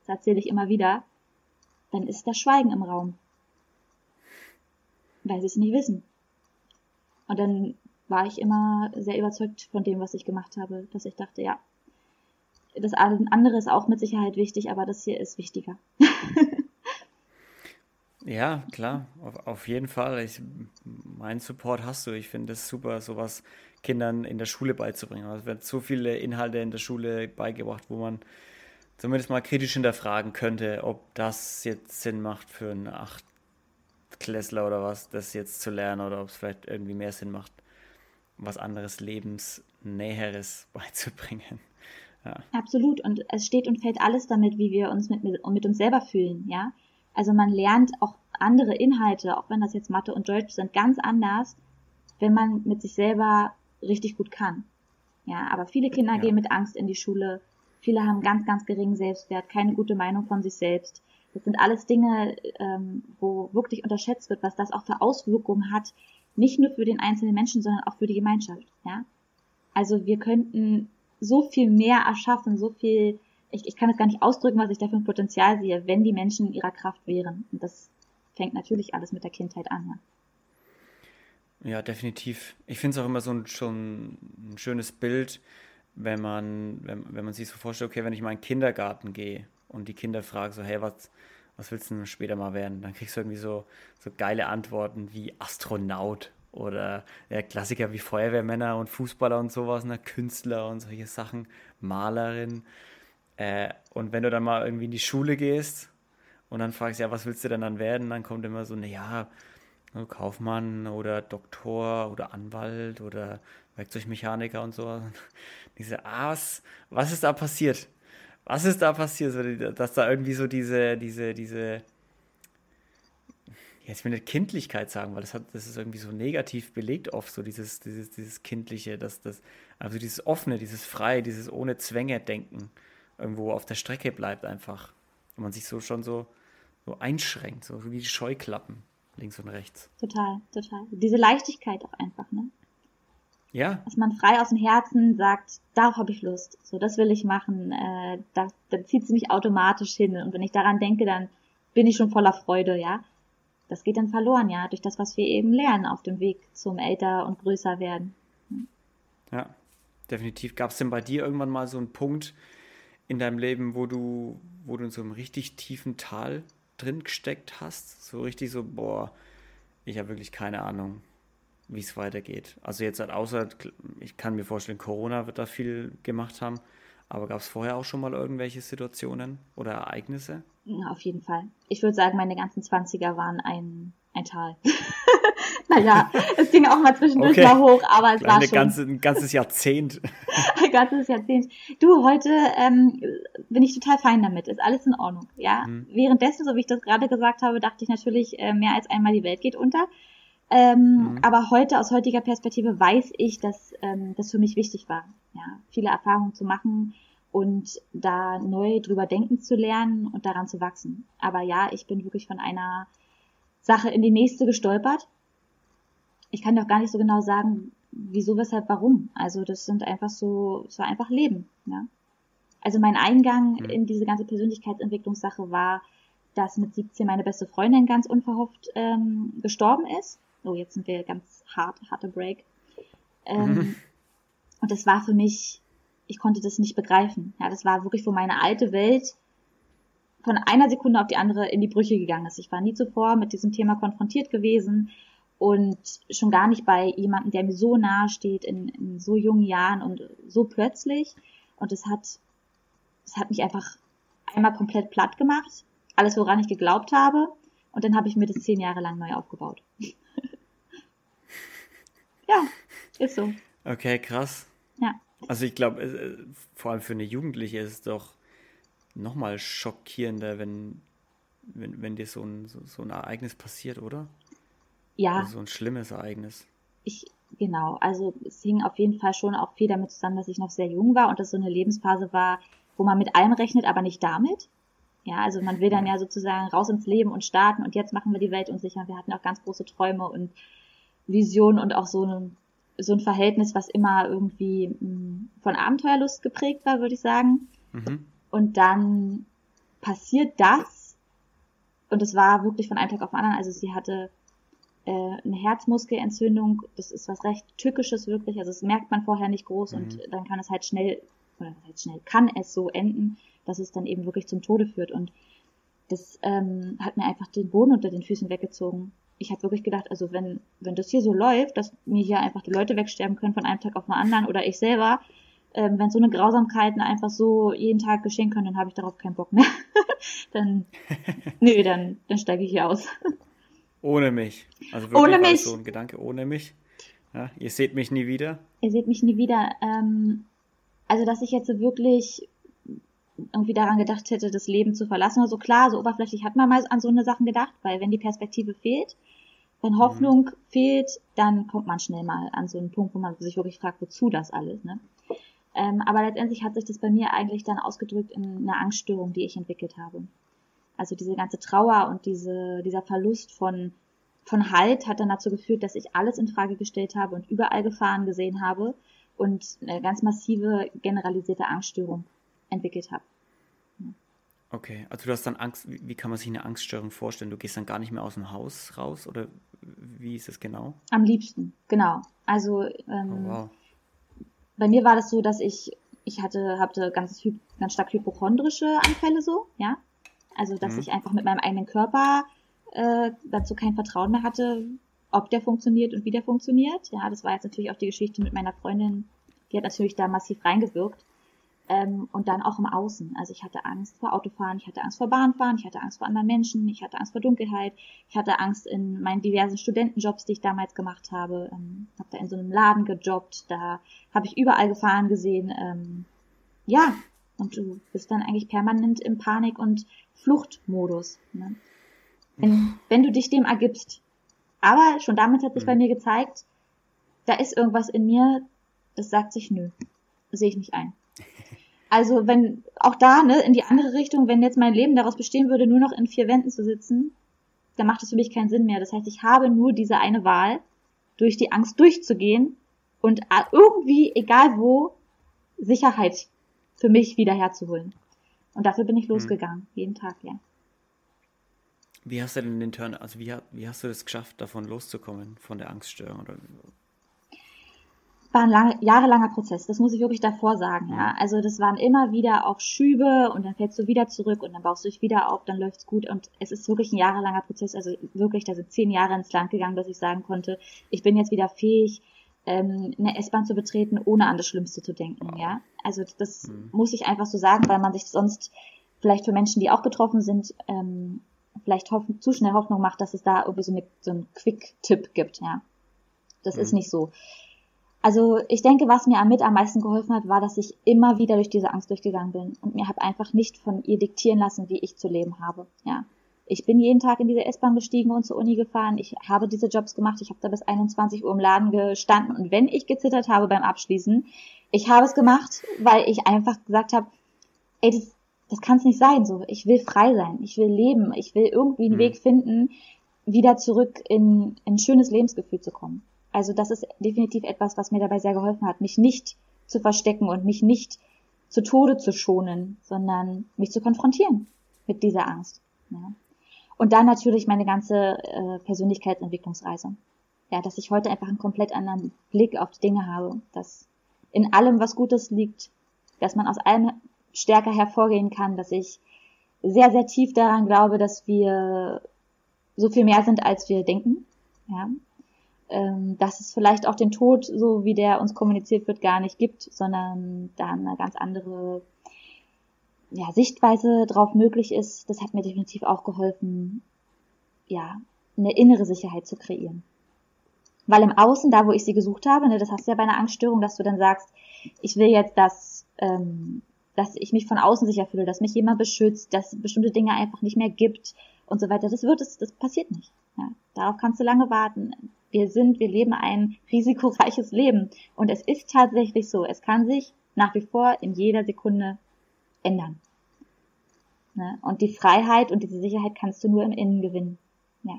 Das erzähle ich immer wieder. Dann ist das Schweigen im Raum. Weil sie es nicht wissen. Und dann war ich immer sehr überzeugt von dem, was ich gemacht habe, dass ich dachte, ja, das andere ist auch mit Sicherheit wichtig, aber das hier ist wichtiger. Ja, klar, auf, auf jeden Fall. Ich, meinen Support hast du. Ich finde es super, sowas Kindern in der Schule beizubringen. Es werden so viele Inhalte in der Schule beigebracht, wo man zumindest mal kritisch hinterfragen könnte, ob das jetzt Sinn macht für einen Achtklässler oder was, das jetzt zu lernen oder ob es vielleicht irgendwie mehr Sinn macht, was anderes Lebensnäheres beizubringen. Ja. Absolut. Und es steht und fällt alles damit, wie wir uns mit, mit uns selber fühlen, ja. Also man lernt auch andere Inhalte, auch wenn das jetzt Mathe und Deutsch sind, ganz anders, wenn man mit sich selber richtig gut kann. Ja, aber viele Kinder ja. gehen mit Angst in die Schule. Viele haben ganz, ganz geringen Selbstwert, keine gute Meinung von sich selbst. Das sind alles Dinge, ähm, wo wirklich unterschätzt wird, was das auch für Auswirkungen hat, nicht nur für den einzelnen Menschen, sondern auch für die Gemeinschaft. Ja, also wir könnten so viel mehr erschaffen, so viel ich, ich kann es gar nicht ausdrücken, was ich da für ein Potenzial sehe, wenn die Menschen in ihrer Kraft wären. Und das fängt natürlich alles mit der Kindheit an. Ja, ja definitiv. Ich finde es auch immer so ein, schon ein schönes Bild, wenn man, wenn, wenn man sich so vorstellt, okay, wenn ich mal in den Kindergarten gehe und die Kinder fragen so, hey, was, was willst du denn später mal werden? Dann kriegst du irgendwie so, so geile Antworten wie Astronaut oder ja, Klassiker wie Feuerwehrmänner und Fußballer und sowas, ne? Künstler und solche Sachen, Malerin. Äh, und wenn du dann mal irgendwie in die Schule gehst und dann fragst, ja, was willst du denn dann werden? Dann kommt immer so, naja, Kaufmann oder Doktor oder Anwalt oder Werkzeugmechaniker und so. Diese, ah, was, ist da passiert? Was ist da passiert? Dass da irgendwie so diese, diese, diese, jetzt will ich nicht Kindlichkeit sagen, weil das hat, das ist irgendwie so negativ belegt oft, so dieses, dieses, dieses Kindliche, das, das, also dieses offene, dieses freie, dieses ohne Zwänge denken irgendwo auf der Strecke bleibt einfach. Und man sich so schon so, so einschränkt, so wie die Scheuklappen links und rechts. Total, total. Diese Leichtigkeit auch einfach, ne? Ja. Dass man frei aus dem Herzen sagt, darauf habe ich Lust, so das will ich machen, äh, da, da zieht es mich automatisch hin. Und wenn ich daran denke, dann bin ich schon voller Freude, ja. Das geht dann verloren, ja, durch das, was wir eben lernen auf dem Weg zum älter und größer werden. Ja, definitiv. Gab es denn bei dir irgendwann mal so einen Punkt, in deinem Leben, wo du, wo du in so einem richtig tiefen Tal drin gesteckt hast? So richtig so, boah, ich habe wirklich keine Ahnung, wie es weitergeht. Also jetzt halt außer, ich kann mir vorstellen, Corona wird da viel gemacht haben. Aber gab es vorher auch schon mal irgendwelche Situationen oder Ereignisse? Auf jeden Fall. Ich würde sagen, meine ganzen Zwanziger waren ein, ein Tal. naja, es ging auch mal zwischendurch okay. mal hoch, aber es war schon... Ganze, ein ganzes Jahrzehnt. ein ganzes Jahrzehnt. Du, heute ähm, bin ich total fein damit, ist alles in Ordnung, ja. Mhm. Währenddessen, so wie ich das gerade gesagt habe, dachte ich natürlich, äh, mehr als einmal die Welt geht unter. Ähm, mhm. Aber heute, aus heutiger Perspektive, weiß ich, dass ähm, das für mich wichtig war, ja, viele Erfahrungen zu machen und da neu drüber denken zu lernen und daran zu wachsen. Aber ja, ich bin wirklich von einer Sache in die nächste gestolpert ich kann doch gar nicht so genau sagen, wieso, weshalb, warum. Also das sind einfach so, es war einfach Leben. Ja. Also mein Eingang mhm. in diese ganze Persönlichkeitsentwicklungssache war, dass mit 17 meine beste Freundin ganz unverhofft ähm, gestorben ist. Oh, jetzt sind wir ganz hart, harter Break. Ähm, mhm. Und das war für mich, ich konnte das nicht begreifen. Ja, das war wirklich, wo meine alte Welt von einer Sekunde auf die andere in die Brüche gegangen ist. Ich war nie zuvor mit diesem Thema konfrontiert gewesen und schon gar nicht bei jemandem, der mir so nahe steht in, in so jungen Jahren und so plötzlich. Und es hat, es hat mich einfach einmal komplett platt gemacht. Alles, woran ich geglaubt habe. Und dann habe ich mir das zehn Jahre lang neu aufgebaut. ja, ist so. Okay, krass. Ja. Also ich glaube, äh, vor allem für eine Jugendliche ist es doch nochmal schockierender, wenn, wenn, wenn dir so ein, so, so ein Ereignis passiert, oder? Ja. Also so ein schlimmes Ereignis. Ich, genau, also es hing auf jeden Fall schon auch viel damit zusammen, dass ich noch sehr jung war und das so eine Lebensphase war, wo man mit allem rechnet, aber nicht damit. Ja, also man will dann ja sozusagen raus ins Leben und starten und jetzt machen wir die Welt unsicher. Wir hatten auch ganz große Träume und Visionen und auch so ein, so ein Verhältnis, was immer irgendwie mh, hm, von Abenteuerlust geprägt war, würde ich sagen. Mhm. Und dann passiert das und es war wirklich von einem Tag auf den anderen. Also sie hatte äh, eine Herzmuskelentzündung, das ist was recht Tückisches wirklich, also das merkt man vorher nicht groß mhm. und dann kann es halt schnell, oder halt schnell, kann es so enden, dass es dann eben wirklich zum Tode führt und das ähm, hat mir einfach den Boden unter den Füßen weggezogen. Ich habe wirklich gedacht, also wenn, wenn das hier so läuft, dass mir hier einfach die Leute wegsterben können von einem Tag auf den anderen oder ich selber, ähm, wenn so eine Grausamkeiten einfach so jeden Tag geschehen können, dann habe ich darauf keinen Bock mehr. dann, nö, dann, dann steige ich hier aus. Ohne mich. Also wirklich ohne mich. so ein Gedanke ohne mich. Ja, ihr seht mich nie wieder. Ihr seht mich nie wieder. Ähm, also, dass ich jetzt wirklich irgendwie daran gedacht hätte, das Leben zu verlassen oder so. Klar, so oberflächlich hat man mal an so eine Sachen gedacht, weil wenn die Perspektive fehlt, wenn mhm. Hoffnung mhm. fehlt, dann kommt man schnell mal an so einen Punkt, wo man sich wirklich fragt, wozu das alles, ne? Ähm, aber letztendlich hat sich das bei mir eigentlich dann ausgedrückt in einer Angststörung, die ich entwickelt habe. Also diese ganze Trauer und diese, dieser Verlust von, von Halt hat dann dazu geführt, dass ich alles in Frage gestellt habe und überall Gefahren gesehen habe und eine ganz massive generalisierte Angststörung entwickelt habe. Okay, also du hast dann Angst, wie, wie, kann man sich eine Angststörung vorstellen? Du gehst dann gar nicht mehr aus dem Haus raus oder wie ist es genau? Am liebsten, genau. Also ähm, oh, wow. bei mir war das so, dass ich, ich hatte, hatte ganz, ganz stark hypochondrische Anfälle so, ja. Also, dass mhm. ich einfach mit meinem eigenen Körper äh, dazu kein Vertrauen mehr hatte, ob der funktioniert und wie der funktioniert. Ja, das war jetzt natürlich auch die Geschichte mit meiner Freundin. Die hat natürlich da massiv reingewirkt. Ähm, und dann auch im Außen. Also ich hatte Angst vor Autofahren, ich hatte Angst vor Bahnfahren, ich hatte Angst vor anderen Menschen, ich hatte Angst vor Dunkelheit, ich hatte Angst in meinen diversen Studentenjobs, die ich damals gemacht habe. Ähm, habe da in so einem Laden gejobbt, da habe ich überall Gefahren gesehen. Ähm, ja, und du bist dann eigentlich permanent im Panik- und Fluchtmodus. Ne? Wenn, wenn du dich dem ergibst. Aber schon damit hat sich mhm. bei mir gezeigt, da ist irgendwas in mir, das sagt sich nö. Sehe ich nicht ein. Also wenn auch da, ne, in die andere Richtung, wenn jetzt mein Leben daraus bestehen würde, nur noch in vier Wänden zu sitzen, dann macht es für mich keinen Sinn mehr. Das heißt, ich habe nur diese eine Wahl, durch die Angst durchzugehen und irgendwie, egal wo, Sicherheit für mich wieder herzuholen. Und dafür bin ich hm. losgegangen, hm. jeden Tag, ja. Wie hast du denn den Turn, also wie, wie hast du das geschafft, davon loszukommen, von der Angststörung? Oder? War ein lange, jahrelanger Prozess, das muss ich wirklich davor sagen, ja. Also das waren immer wieder auch Schübe und dann fällst du wieder zurück und dann baust du dich wieder auf, dann läuft's gut und es ist wirklich ein jahrelanger Prozess, also wirklich, da sind zehn Jahre ins Land gegangen, dass ich sagen konnte, ich bin jetzt wieder fähig, ähm, eine S-Bahn zu betreten, ohne an das Schlimmste zu denken, ja. Also das mhm. muss ich einfach so sagen, weil man sich sonst vielleicht für Menschen, die auch betroffen sind, ähm, vielleicht hoffen, zu schnell Hoffnung macht, dass es da irgendwie so, eine, so einen Quick-Tipp gibt, ja. Das mhm. ist nicht so. Also ich denke, was mir mit am meisten geholfen hat, war, dass ich immer wieder durch diese Angst durchgegangen bin und mir habe einfach nicht von ihr diktieren lassen, wie ich zu leben habe, ja. Ich bin jeden Tag in diese S-Bahn gestiegen und zur Uni gefahren. Ich habe diese Jobs gemacht. Ich habe da bis 21 Uhr im Laden gestanden. Und wenn ich gezittert habe beim Abschließen, ich habe es gemacht, weil ich einfach gesagt habe, ey, das, das kann es nicht sein. So, ich will frei sein. Ich will leben. Ich will irgendwie einen mhm. Weg finden, wieder zurück in, in ein schönes Lebensgefühl zu kommen. Also das ist definitiv etwas, was mir dabei sehr geholfen hat, mich nicht zu verstecken und mich nicht zu Tode zu schonen, sondern mich zu konfrontieren mit dieser Angst. Ja. Und dann natürlich meine ganze äh, Persönlichkeitsentwicklungsreise. Ja, dass ich heute einfach einen komplett anderen Blick auf die Dinge habe, dass in allem was Gutes liegt, dass man aus allem stärker hervorgehen kann, dass ich sehr, sehr tief daran glaube, dass wir so viel mehr sind, als wir denken. Ja. Ähm, dass es vielleicht auch den Tod, so wie der uns kommuniziert wird, gar nicht gibt, sondern da eine ganz andere ja, Sichtweise drauf möglich ist. Das hat mir definitiv auch geholfen, ja, eine innere Sicherheit zu kreieren. Weil im Außen, da wo ich sie gesucht habe, ne, das hast du ja bei einer Angststörung, dass du dann sagst, ich will jetzt, dass, ähm, dass ich mich von außen sicher fühle, dass mich jemand beschützt, dass es bestimmte Dinge einfach nicht mehr gibt und so weiter. Das wird es, das passiert nicht. Ja, darauf kannst du lange warten. Wir sind, wir leben ein risikoreiches Leben. Und es ist tatsächlich so. Es kann sich nach wie vor in jeder Sekunde ändern. Ne? Und die Freiheit und diese Sicherheit kannst du nur im Innen gewinnen. Ja.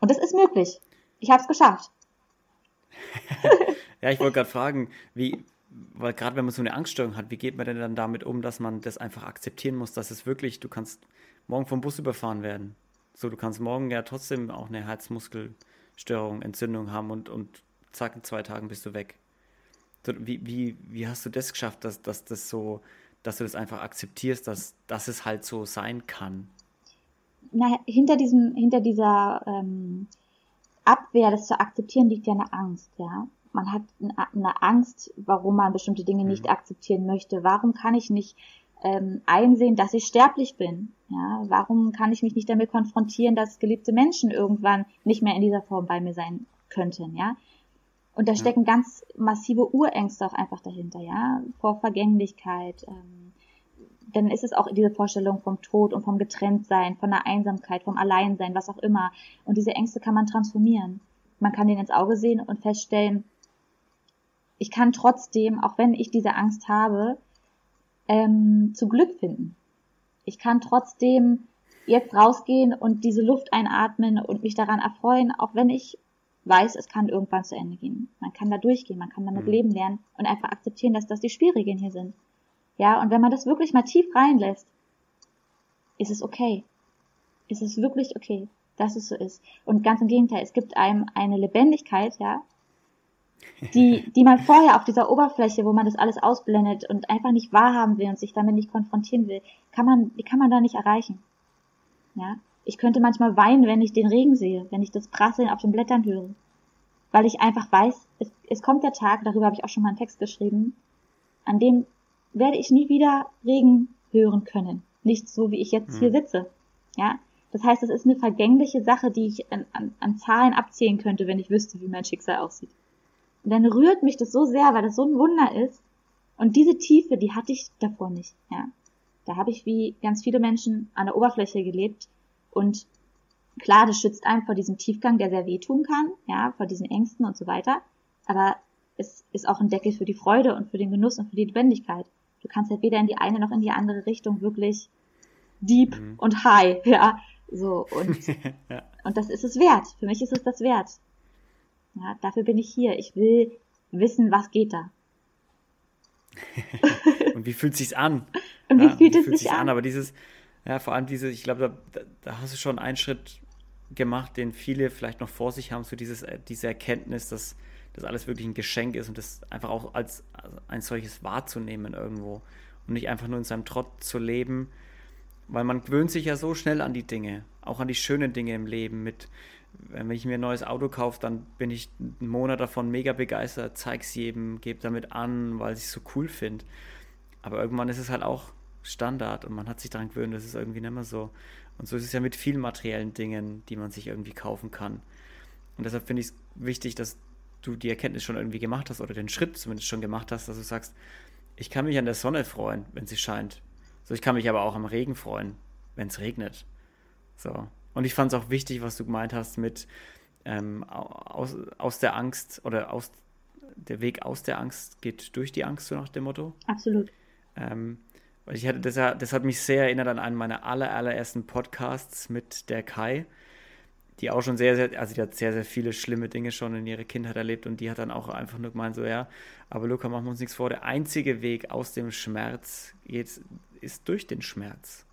Und das ist möglich. Ich habe es geschafft. ja, ich wollte gerade fragen, wie, weil gerade wenn man so eine Angststörung hat, wie geht man denn dann damit um, dass man das einfach akzeptieren muss, dass es wirklich, du kannst morgen vom Bus überfahren werden. So, du kannst morgen ja trotzdem auch eine Herzmuskelstörung, Entzündung haben und, und zack, in zwei Tagen bist du weg. So, wie, wie, wie hast du das geschafft, dass, dass das so, dass du das einfach akzeptierst, dass, dass es halt so sein kann? Na, hinter diesem, hinter dieser ähm, Abwehr, das zu akzeptieren, liegt ja eine Angst, ja. Man hat eine Angst, warum man bestimmte Dinge nicht mhm. akzeptieren möchte. Warum kann ich nicht ähm, einsehen, dass ich sterblich bin? Ja, warum kann ich mich nicht damit konfrontieren, dass geliebte Menschen irgendwann nicht mehr in dieser Form bei mir sein könnten? Ja, und da ja. stecken ganz massive Urängste auch einfach dahinter, ja, vor Vergänglichkeit. Ähm, dann ist es auch diese Vorstellung vom Tod und vom Getrenntsein, von der Einsamkeit, vom Alleinsein, was auch immer. Und diese Ängste kann man transformieren. Man kann denen ins Auge sehen und feststellen, ich kann trotzdem, auch wenn ich diese Angst habe, ähm, zu Glück finden. Ich kann trotzdem jetzt rausgehen und diese Luft einatmen und mich daran erfreuen, auch wenn ich weiß, es kann irgendwann zu Ende gehen. Man kann da durchgehen, man kann damit mhm. leben lernen und einfach akzeptieren, dass das die Schwierigen hier sind. Ja, und wenn man das wirklich mal tief reinlässt, ist es okay. Ist es wirklich okay, dass es so ist. Und ganz im Gegenteil, es gibt einem eine Lebendigkeit, ja, die, die man vorher auf dieser Oberfläche, wo man das alles ausblendet und einfach nicht wahrhaben will und sich damit nicht konfrontieren will, kann man, die kann man da nicht erreichen. Ja, ich könnte manchmal weinen, wenn ich den Regen sehe, wenn ich das Prasseln auf den Blättern höre. Weil ich einfach weiß, es, es kommt der Tag, darüber habe ich auch schon mal einen Text geschrieben, an dem werde ich nie wieder Regen hören können. Nicht so, wie ich jetzt hm. hier sitze. Ja, das heißt, es ist eine vergängliche Sache, die ich an, an, an Zahlen abzählen könnte, wenn ich wüsste, wie mein Schicksal aussieht. Und dann rührt mich das so sehr, weil das so ein Wunder ist. Und diese Tiefe, die hatte ich davor nicht. Ja, da habe ich wie ganz viele Menschen an der Oberfläche gelebt und klar, das schützt einen vor diesem Tiefgang, der sehr wehtun kann, ja, vor diesen Ängsten und so weiter. Aber es ist auch ein Deckel für die Freude und für den Genuss und für die Lebendigkeit. Du kannst halt weder in die eine noch in die andere Richtung wirklich deep mhm. und high, ja. So, und, ja. und das ist es wert. Für mich ist es das wert. Ja, dafür bin ich hier. Ich will wissen, was geht da. und wie fühlt sich's an? Und wie ja, fühlt es sich an? an? Aber dieses, ja, vor allem diese, ich glaube, da, da, hast du schon einen Schritt gemacht, den viele vielleicht noch vor sich haben, so dieses, äh, diese Erkenntnis, dass das alles wirklich ein Geschenk ist und das einfach auch als, als ein solches wahrzunehmen irgendwo und nicht einfach nur in seinem Trott zu leben, weil man gewöhnt sich ja so schnell an die Dinge, auch an die schönen Dinge im Leben mit, wenn ich mir ein neues Auto kaufe, dann bin ich einen Monat davon mega begeistert, zeig's jedem, gebe damit an, weil ich es so cool finde. Aber irgendwann ist es halt auch Standard und man hat sich daran gewöhnt, das ist irgendwie nicht mehr so. Und so ist es ja mit vielen materiellen Dingen, die man sich irgendwie kaufen kann. Und deshalb finde ich es wichtig, dass du die Erkenntnis schon irgendwie gemacht hast oder den Schritt zumindest schon gemacht hast, dass du sagst, ich kann mich an der Sonne freuen, wenn sie scheint. So, ich kann mich aber auch am Regen freuen, wenn es regnet. So. Und ich fand es auch wichtig, was du gemeint hast mit ähm, aus, aus der Angst oder aus der Weg aus der Angst geht durch die Angst, so nach dem Motto. Absolut. Ähm, weil ich hatte, das, das hat mich sehr erinnert an einen meiner aller, allerersten Podcasts mit der Kai, die auch schon sehr, sehr, also die hat sehr, sehr viele schlimme Dinge schon in ihrer Kindheit erlebt und die hat dann auch einfach nur gemeint, so ja, aber Luca, machen wir uns nichts vor, der einzige Weg aus dem Schmerz jetzt ist durch den Schmerz.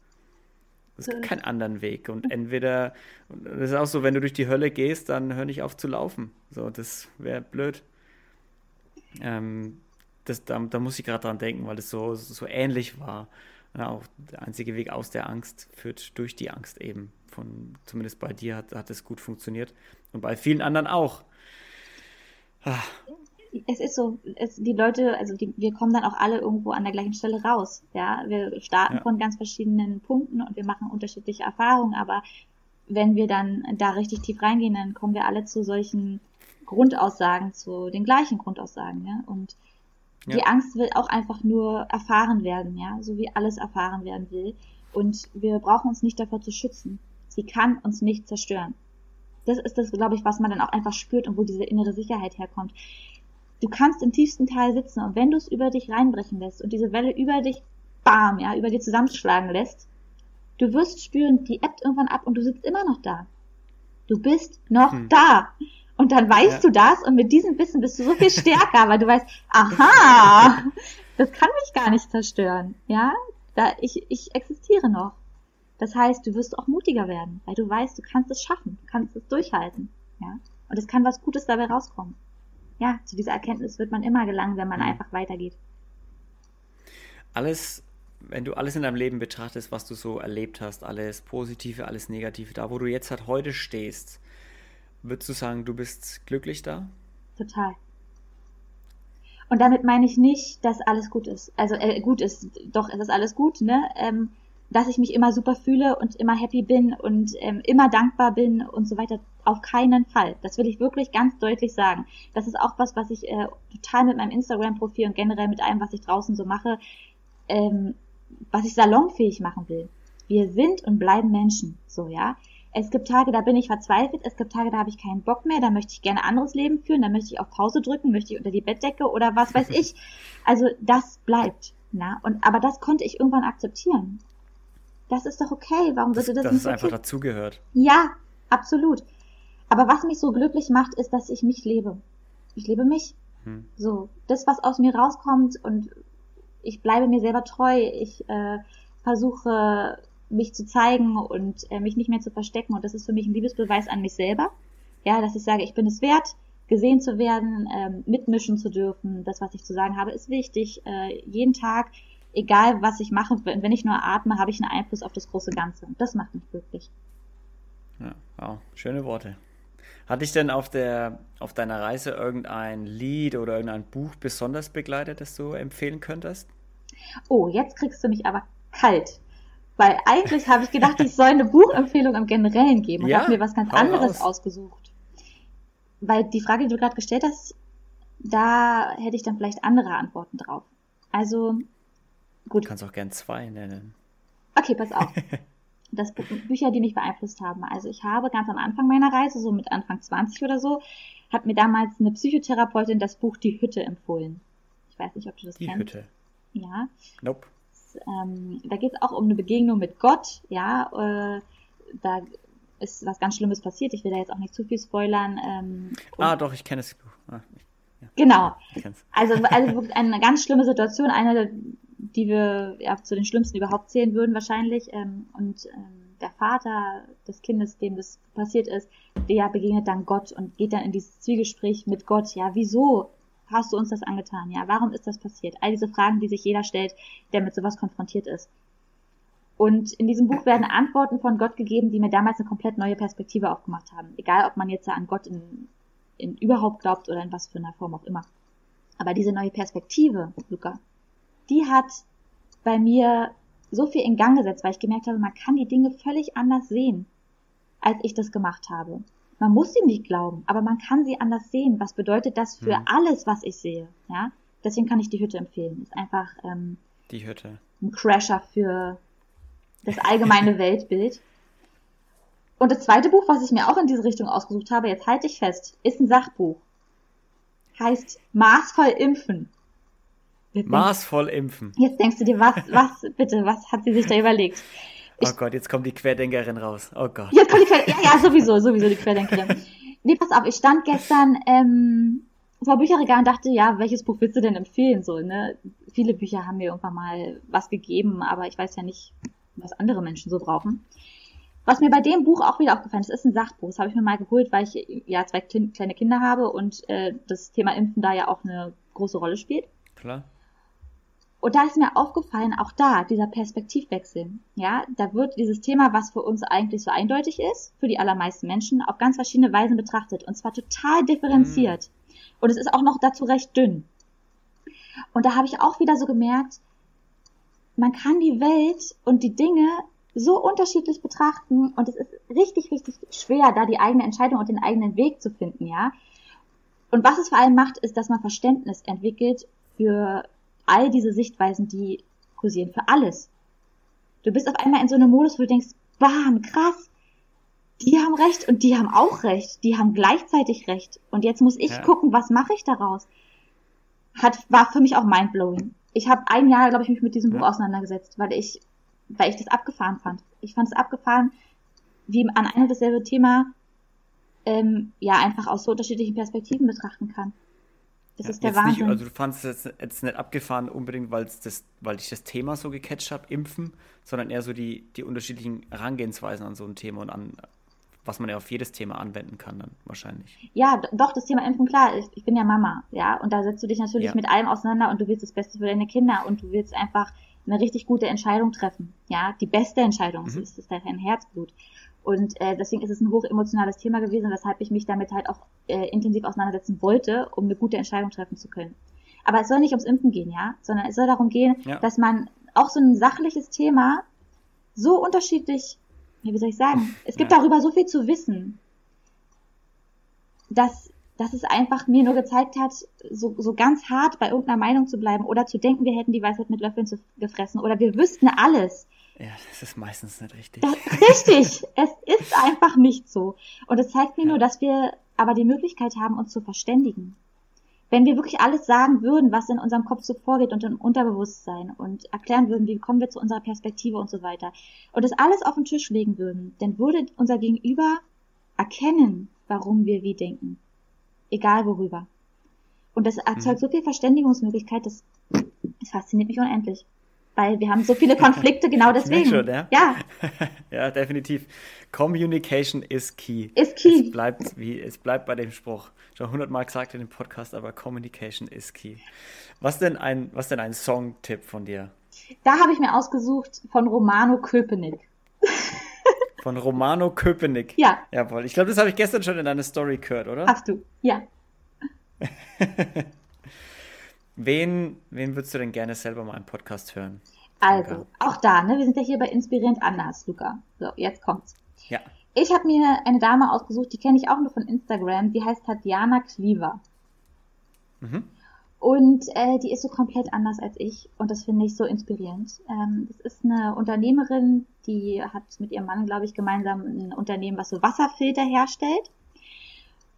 Es gibt keinen anderen Weg. Und entweder, und das ist auch so, wenn du durch die Hölle gehst, dann hör nicht auf zu laufen. So, das wäre blöd. Ähm, das, da, da muss ich gerade dran denken, weil es so, so ähnlich war. Ja, auch der einzige Weg aus der Angst führt durch die Angst eben. Von, zumindest bei dir hat, hat es gut funktioniert. Und bei vielen anderen auch. Ah. Es ist so, es, die Leute, also die, wir kommen dann auch alle irgendwo an der gleichen Stelle raus. Ja, wir starten ja. von ganz verschiedenen Punkten und wir machen unterschiedliche Erfahrungen, aber wenn wir dann da richtig tief reingehen, dann kommen wir alle zu solchen Grundaussagen, zu den gleichen Grundaussagen, ja. Und die ja. Angst will auch einfach nur erfahren werden, ja, so wie alles erfahren werden will. Und wir brauchen uns nicht davor zu schützen. Sie kann uns nicht zerstören. Das ist das, glaube ich, was man dann auch einfach spürt und wo diese innere Sicherheit herkommt. Du kannst im tiefsten Teil sitzen und wenn du es über dich reinbrechen lässt und diese Welle über dich, bam, ja, über dir zusammenschlagen lässt, du wirst spüren, die ebbt irgendwann ab und du sitzt immer noch da. Du bist noch hm. da. Und dann weißt ja. du das und mit diesem Wissen bist du so viel stärker, weil du weißt, aha, das kann mich gar nicht zerstören. Ja, da ich, ich existiere noch. Das heißt, du wirst auch mutiger werden, weil du weißt, du kannst es schaffen, du kannst es durchhalten. Ja, und es kann was Gutes dabei rauskommen. Ja, zu dieser Erkenntnis wird man immer gelangen, wenn man mhm. einfach weitergeht. Alles, wenn du alles in deinem Leben betrachtest, was du so erlebt hast, alles Positive, alles Negative, da wo du jetzt halt heute stehst, Würdest du sagen, du bist glücklich da? Total. Und damit meine ich nicht, dass alles gut ist. Also äh, gut ist, doch es ist alles gut, ne? Ähm, dass ich mich immer super fühle und immer happy bin und ähm, immer dankbar bin und so weiter. Auf keinen Fall. Das will ich wirklich ganz deutlich sagen. Das ist auch was, was ich äh, total mit meinem Instagram-Profil und generell mit allem, was ich draußen so mache, ähm, was ich salonfähig machen will. Wir sind und bleiben Menschen, so ja. Es gibt Tage, da bin ich verzweifelt, es gibt Tage, da habe ich keinen Bock mehr, da möchte ich gerne anderes Leben führen, da möchte ich auf Pause drücken, möchte ich unter die Bettdecke oder was weiß ich. Also das bleibt. Na? Und, aber das konnte ich irgendwann akzeptieren. Das ist doch okay. Warum sollte das, das nicht? Das ist einfach dazugehört. Ja, absolut. Aber was mich so glücklich macht, ist, dass ich mich lebe. Ich lebe mich. Hm. So, das, was aus mir rauskommt und ich bleibe mir selber treu. Ich äh, versuche mich zu zeigen und äh, mich nicht mehr zu verstecken. Und das ist für mich ein Liebesbeweis an mich selber. Ja, dass ich sage, ich bin es wert, gesehen zu werden, ähm, mitmischen zu dürfen. Das, was ich zu sagen habe, ist wichtig. Äh, jeden Tag, egal was ich mache, wenn ich nur atme, habe ich einen Einfluss auf das große Ganze. Und das macht mich glücklich. Ja, wow, schöne Worte. Hat dich denn auf der auf deiner Reise irgendein Lied oder irgendein Buch besonders begleitet, das du empfehlen könntest? Oh, jetzt kriegst du mich aber kalt. Weil eigentlich habe ich gedacht, ich soll eine Buchempfehlung im Generellen geben und ja, habe mir was ganz anderes aus. ausgesucht. Weil die Frage, die du gerade gestellt hast, da hätte ich dann vielleicht andere Antworten drauf. Also, gut. Du kannst auch gern zwei nennen. Okay, pass auf. Das Bücher, die mich beeinflusst haben. Also ich habe ganz am Anfang meiner Reise, so mit Anfang 20 oder so, hat mir damals eine Psychotherapeutin das Buch Die Hütte empfohlen. Ich weiß nicht, ob du das Die kennst. Die Hütte. Ja. Nope ähm, da geht es auch um eine Begegnung mit Gott, ja, äh, da ist was ganz Schlimmes passiert. Ich will da jetzt auch nicht zu viel spoilern. Ähm, ah, doch, ich kenne es. Ah, ja. Genau. Also, also eine ganz schlimme Situation, eine, die wir ja, zu den schlimmsten überhaupt zählen würden wahrscheinlich. Ähm, und ähm, der Vater des Kindes, dem das passiert ist, der begegnet dann Gott und geht dann in dieses Zwiegespräch mit Gott. Ja, wieso hast du uns das angetan? Ja, warum ist das passiert? All diese Fragen, die sich jeder stellt, der mit sowas konfrontiert ist. Und in diesem Buch werden Antworten von Gott gegeben, die mir damals eine komplett neue Perspektive aufgemacht haben. Egal, ob man jetzt an Gott in, in überhaupt glaubt oder in was für einer Form auch immer. Aber diese neue Perspektive, Luca, die hat bei mir so viel in Gang gesetzt, weil ich gemerkt habe, man kann die Dinge völlig anders sehen, als ich das gemacht habe. Man muss sie nicht glauben, aber man kann sie anders sehen. Was bedeutet das für hm. alles, was ich sehe? Ja, deswegen kann ich die Hütte empfehlen. Ist einfach ähm, die Hütte. Ein Crasher für das allgemeine Weltbild. Und das zweite Buch, was ich mir auch in diese Richtung ausgesucht habe, jetzt halte ich fest, ist ein Sachbuch. Heißt Maßvoll impfen. Jetzt Maßvoll impfen. Jetzt denkst du dir, was, was, bitte, was hat sie sich da überlegt? Oh Gott, jetzt kommt die Querdenkerin raus. Oh Gott. Jetzt kommt die Querdenkerin. Ja, ja, sowieso, sowieso die Querdenkerin. Nee, pass auf, ich stand gestern ähm, vor Bücherregal und dachte, ja, welches Buch willst du denn empfehlen? So, ne? Viele Bücher haben mir irgendwann mal was gegeben, aber ich weiß ja nicht, was andere Menschen so brauchen. Was mir bei dem Buch auch wieder aufgefallen ist, ist ein Sachbuch. Das habe ich mir mal geholt, weil ich ja zwei kleine Kinder habe und äh, das Thema Impfen da ja auch eine große Rolle spielt. Klar. Und da ist mir aufgefallen, auch da, dieser Perspektivwechsel. Ja, da wird dieses Thema, was für uns eigentlich so eindeutig ist, für die allermeisten Menschen, auf ganz verschiedene Weisen betrachtet. Und zwar total differenziert. Mhm. Und es ist auch noch dazu recht dünn. Und da habe ich auch wieder so gemerkt, man kann die Welt und die Dinge so unterschiedlich betrachten und es ist richtig, richtig schwer, da die eigene Entscheidung und den eigenen Weg zu finden, ja. Und was es vor allem macht, ist, dass man Verständnis entwickelt für all diese Sichtweisen, die kursieren für alles. Du bist auf einmal in so einem Modus, wo du denkst, bam, krass, die haben recht und die haben auch recht, die haben gleichzeitig recht. Und jetzt muss ich ja. gucken, was mache ich daraus? Hat, war für mich auch mindblowing. Ich habe ein Jahr, glaube ich, mich mit diesem ja. Buch auseinandergesetzt, weil ich, weil ich das abgefahren fand. Ich fand es abgefahren, wie man ein und dasselbe Thema ähm, ja einfach aus so unterschiedlichen Perspektiven betrachten kann. Das ja, ist der Wahnsinn. Nicht, also du fandest es jetzt, jetzt nicht abgefahren unbedingt, weil das, weil dich das Thema so gecatcht hat, Impfen, sondern eher so die, die unterschiedlichen Herangehensweisen an so ein Thema und an was man ja auf jedes Thema anwenden kann dann wahrscheinlich. Ja, doch, das Thema Impfen, klar, ich, ich bin ja Mama, ja, und da setzt du dich natürlich ja. mit allem auseinander und du willst das Beste für deine Kinder und du willst einfach eine richtig gute Entscheidung treffen, ja, die beste Entscheidung, mhm. so ist es dein Herzblut. Und äh, deswegen ist es ein hochemotionales Thema gewesen, weshalb ich mich damit halt auch äh, intensiv auseinandersetzen wollte, um eine gute Entscheidung treffen zu können. Aber es soll nicht ums Impfen gehen, ja, sondern es soll darum gehen, ja. dass man auch so ein sachliches Thema so unterschiedlich, wie soll ich sagen, es gibt ja. darüber so viel zu wissen, dass, dass es einfach mir nur gezeigt hat, so, so ganz hart bei irgendeiner Meinung zu bleiben oder zu denken, wir hätten die Weisheit mit Löffeln zu, gefressen oder wir wüssten alles. Ja, das ist meistens nicht richtig. Richtig, es ist einfach nicht so. Und es zeigt mir ja. nur, dass wir aber die Möglichkeit haben, uns zu verständigen. Wenn wir wirklich alles sagen würden, was in unserem Kopf so vorgeht und im Unterbewusstsein und erklären würden, wie kommen wir zu unserer Perspektive und so weiter, und das alles auf den Tisch legen würden, dann würde unser Gegenüber erkennen, warum wir wie denken. Egal worüber. Und das erzeugt mhm. so viel Verständigungsmöglichkeit, das, das fasziniert mich unendlich weil wir haben so viele Konflikte genau deswegen. Schon, ja, ja. ja, definitiv. Communication is key. Ist key. Es bleibt, wie, es bleibt bei dem Spruch. Schon hundertmal gesagt in dem Podcast, aber Communication is key. Was denn ein, was denn ein Song-Tipp von dir? Da habe ich mir ausgesucht von Romano Köpenick. Von Romano Köpenick. Ja. Jawohl. Ich glaube, das habe ich gestern schon in deiner Story gehört, oder? Hast du, ja. Wen, wen würdest du denn gerne selber mal im Podcast hören? Also, auch da, ne, wir sind ja hier bei Inspirierend anders, Luca. So, jetzt kommt's. Ja. Ich habe mir eine Dame ausgesucht, die kenne ich auch nur von Instagram, die heißt Tatjana Cleaver. Mhm. Und äh, die ist so komplett anders als ich und das finde ich so inspirierend. Ähm, das ist eine Unternehmerin, die hat mit ihrem Mann, glaube ich, gemeinsam ein Unternehmen, was so Wasserfilter herstellt.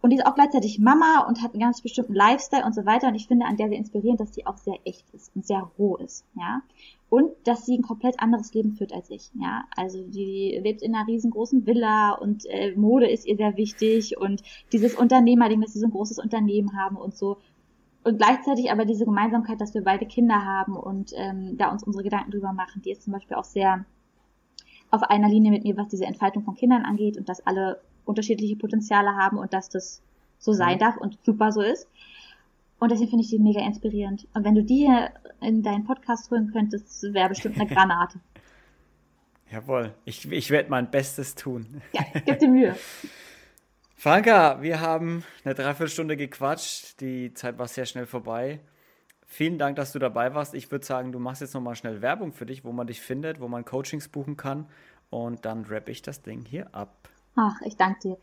Und die ist auch gleichzeitig Mama und hat einen ganz bestimmten Lifestyle und so weiter. Und ich finde an der sehr inspirierend, dass sie auch sehr echt ist und sehr roh ist, ja. Und dass sie ein komplett anderes Leben führt als ich, ja. Also die lebt in einer riesengroßen Villa und äh, Mode ist ihr sehr wichtig und dieses Unternehmerding, dass sie so ein großes Unternehmen haben und so. Und gleichzeitig aber diese Gemeinsamkeit, dass wir beide Kinder haben und ähm, da uns unsere Gedanken drüber machen, die ist zum Beispiel auch sehr auf einer Linie mit mir, was diese Entfaltung von Kindern angeht und dass alle unterschiedliche Potenziale haben und dass das so sein mhm. darf und super so ist. Und deswegen finde ich die mega inspirierend. Und wenn du die in deinen Podcast holen könntest, wäre bestimmt eine Granate. Jawohl, ich, ich werde mein Bestes tun. Ja, gib dir Mühe. Franka, wir haben eine Dreiviertelstunde gequatscht. Die Zeit war sehr schnell vorbei. Vielen Dank, dass du dabei warst. Ich würde sagen, du machst jetzt nochmal schnell Werbung für dich, wo man dich findet, wo man Coachings buchen kann. Und dann rappe ich das Ding hier ab. Ach, ich danke dir.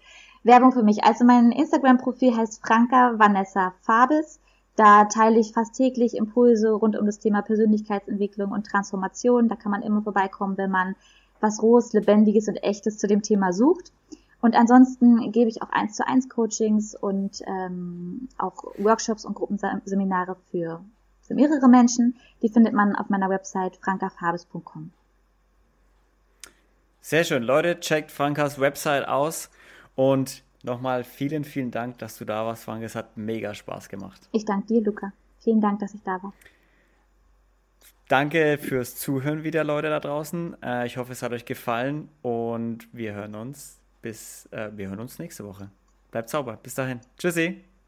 Werbung für mich. Also mein Instagram-Profil heißt Franka Vanessa Fabes. Da teile ich fast täglich Impulse rund um das Thema Persönlichkeitsentwicklung und Transformation. Da kann man immer vorbeikommen, wenn man was Rohes, Lebendiges und Echtes zu dem Thema sucht. Und ansonsten gebe ich auch eins zu eins Coachings und ähm, auch Workshops und Gruppenseminare für, für mehrere Menschen. Die findet man auf meiner Website frankafabes.com. Sehr schön. Leute, checkt Frankas Website aus und nochmal vielen, vielen Dank, dass du da warst, Frank. Es hat mega Spaß gemacht. Ich danke dir, Luca. Vielen Dank, dass ich da war. Danke fürs Zuhören wieder, Leute da draußen. Äh, ich hoffe, es hat euch gefallen und wir hören uns bis, äh, wir hören uns nächste Woche. Bleibt sauber. Bis dahin. Tschüssi.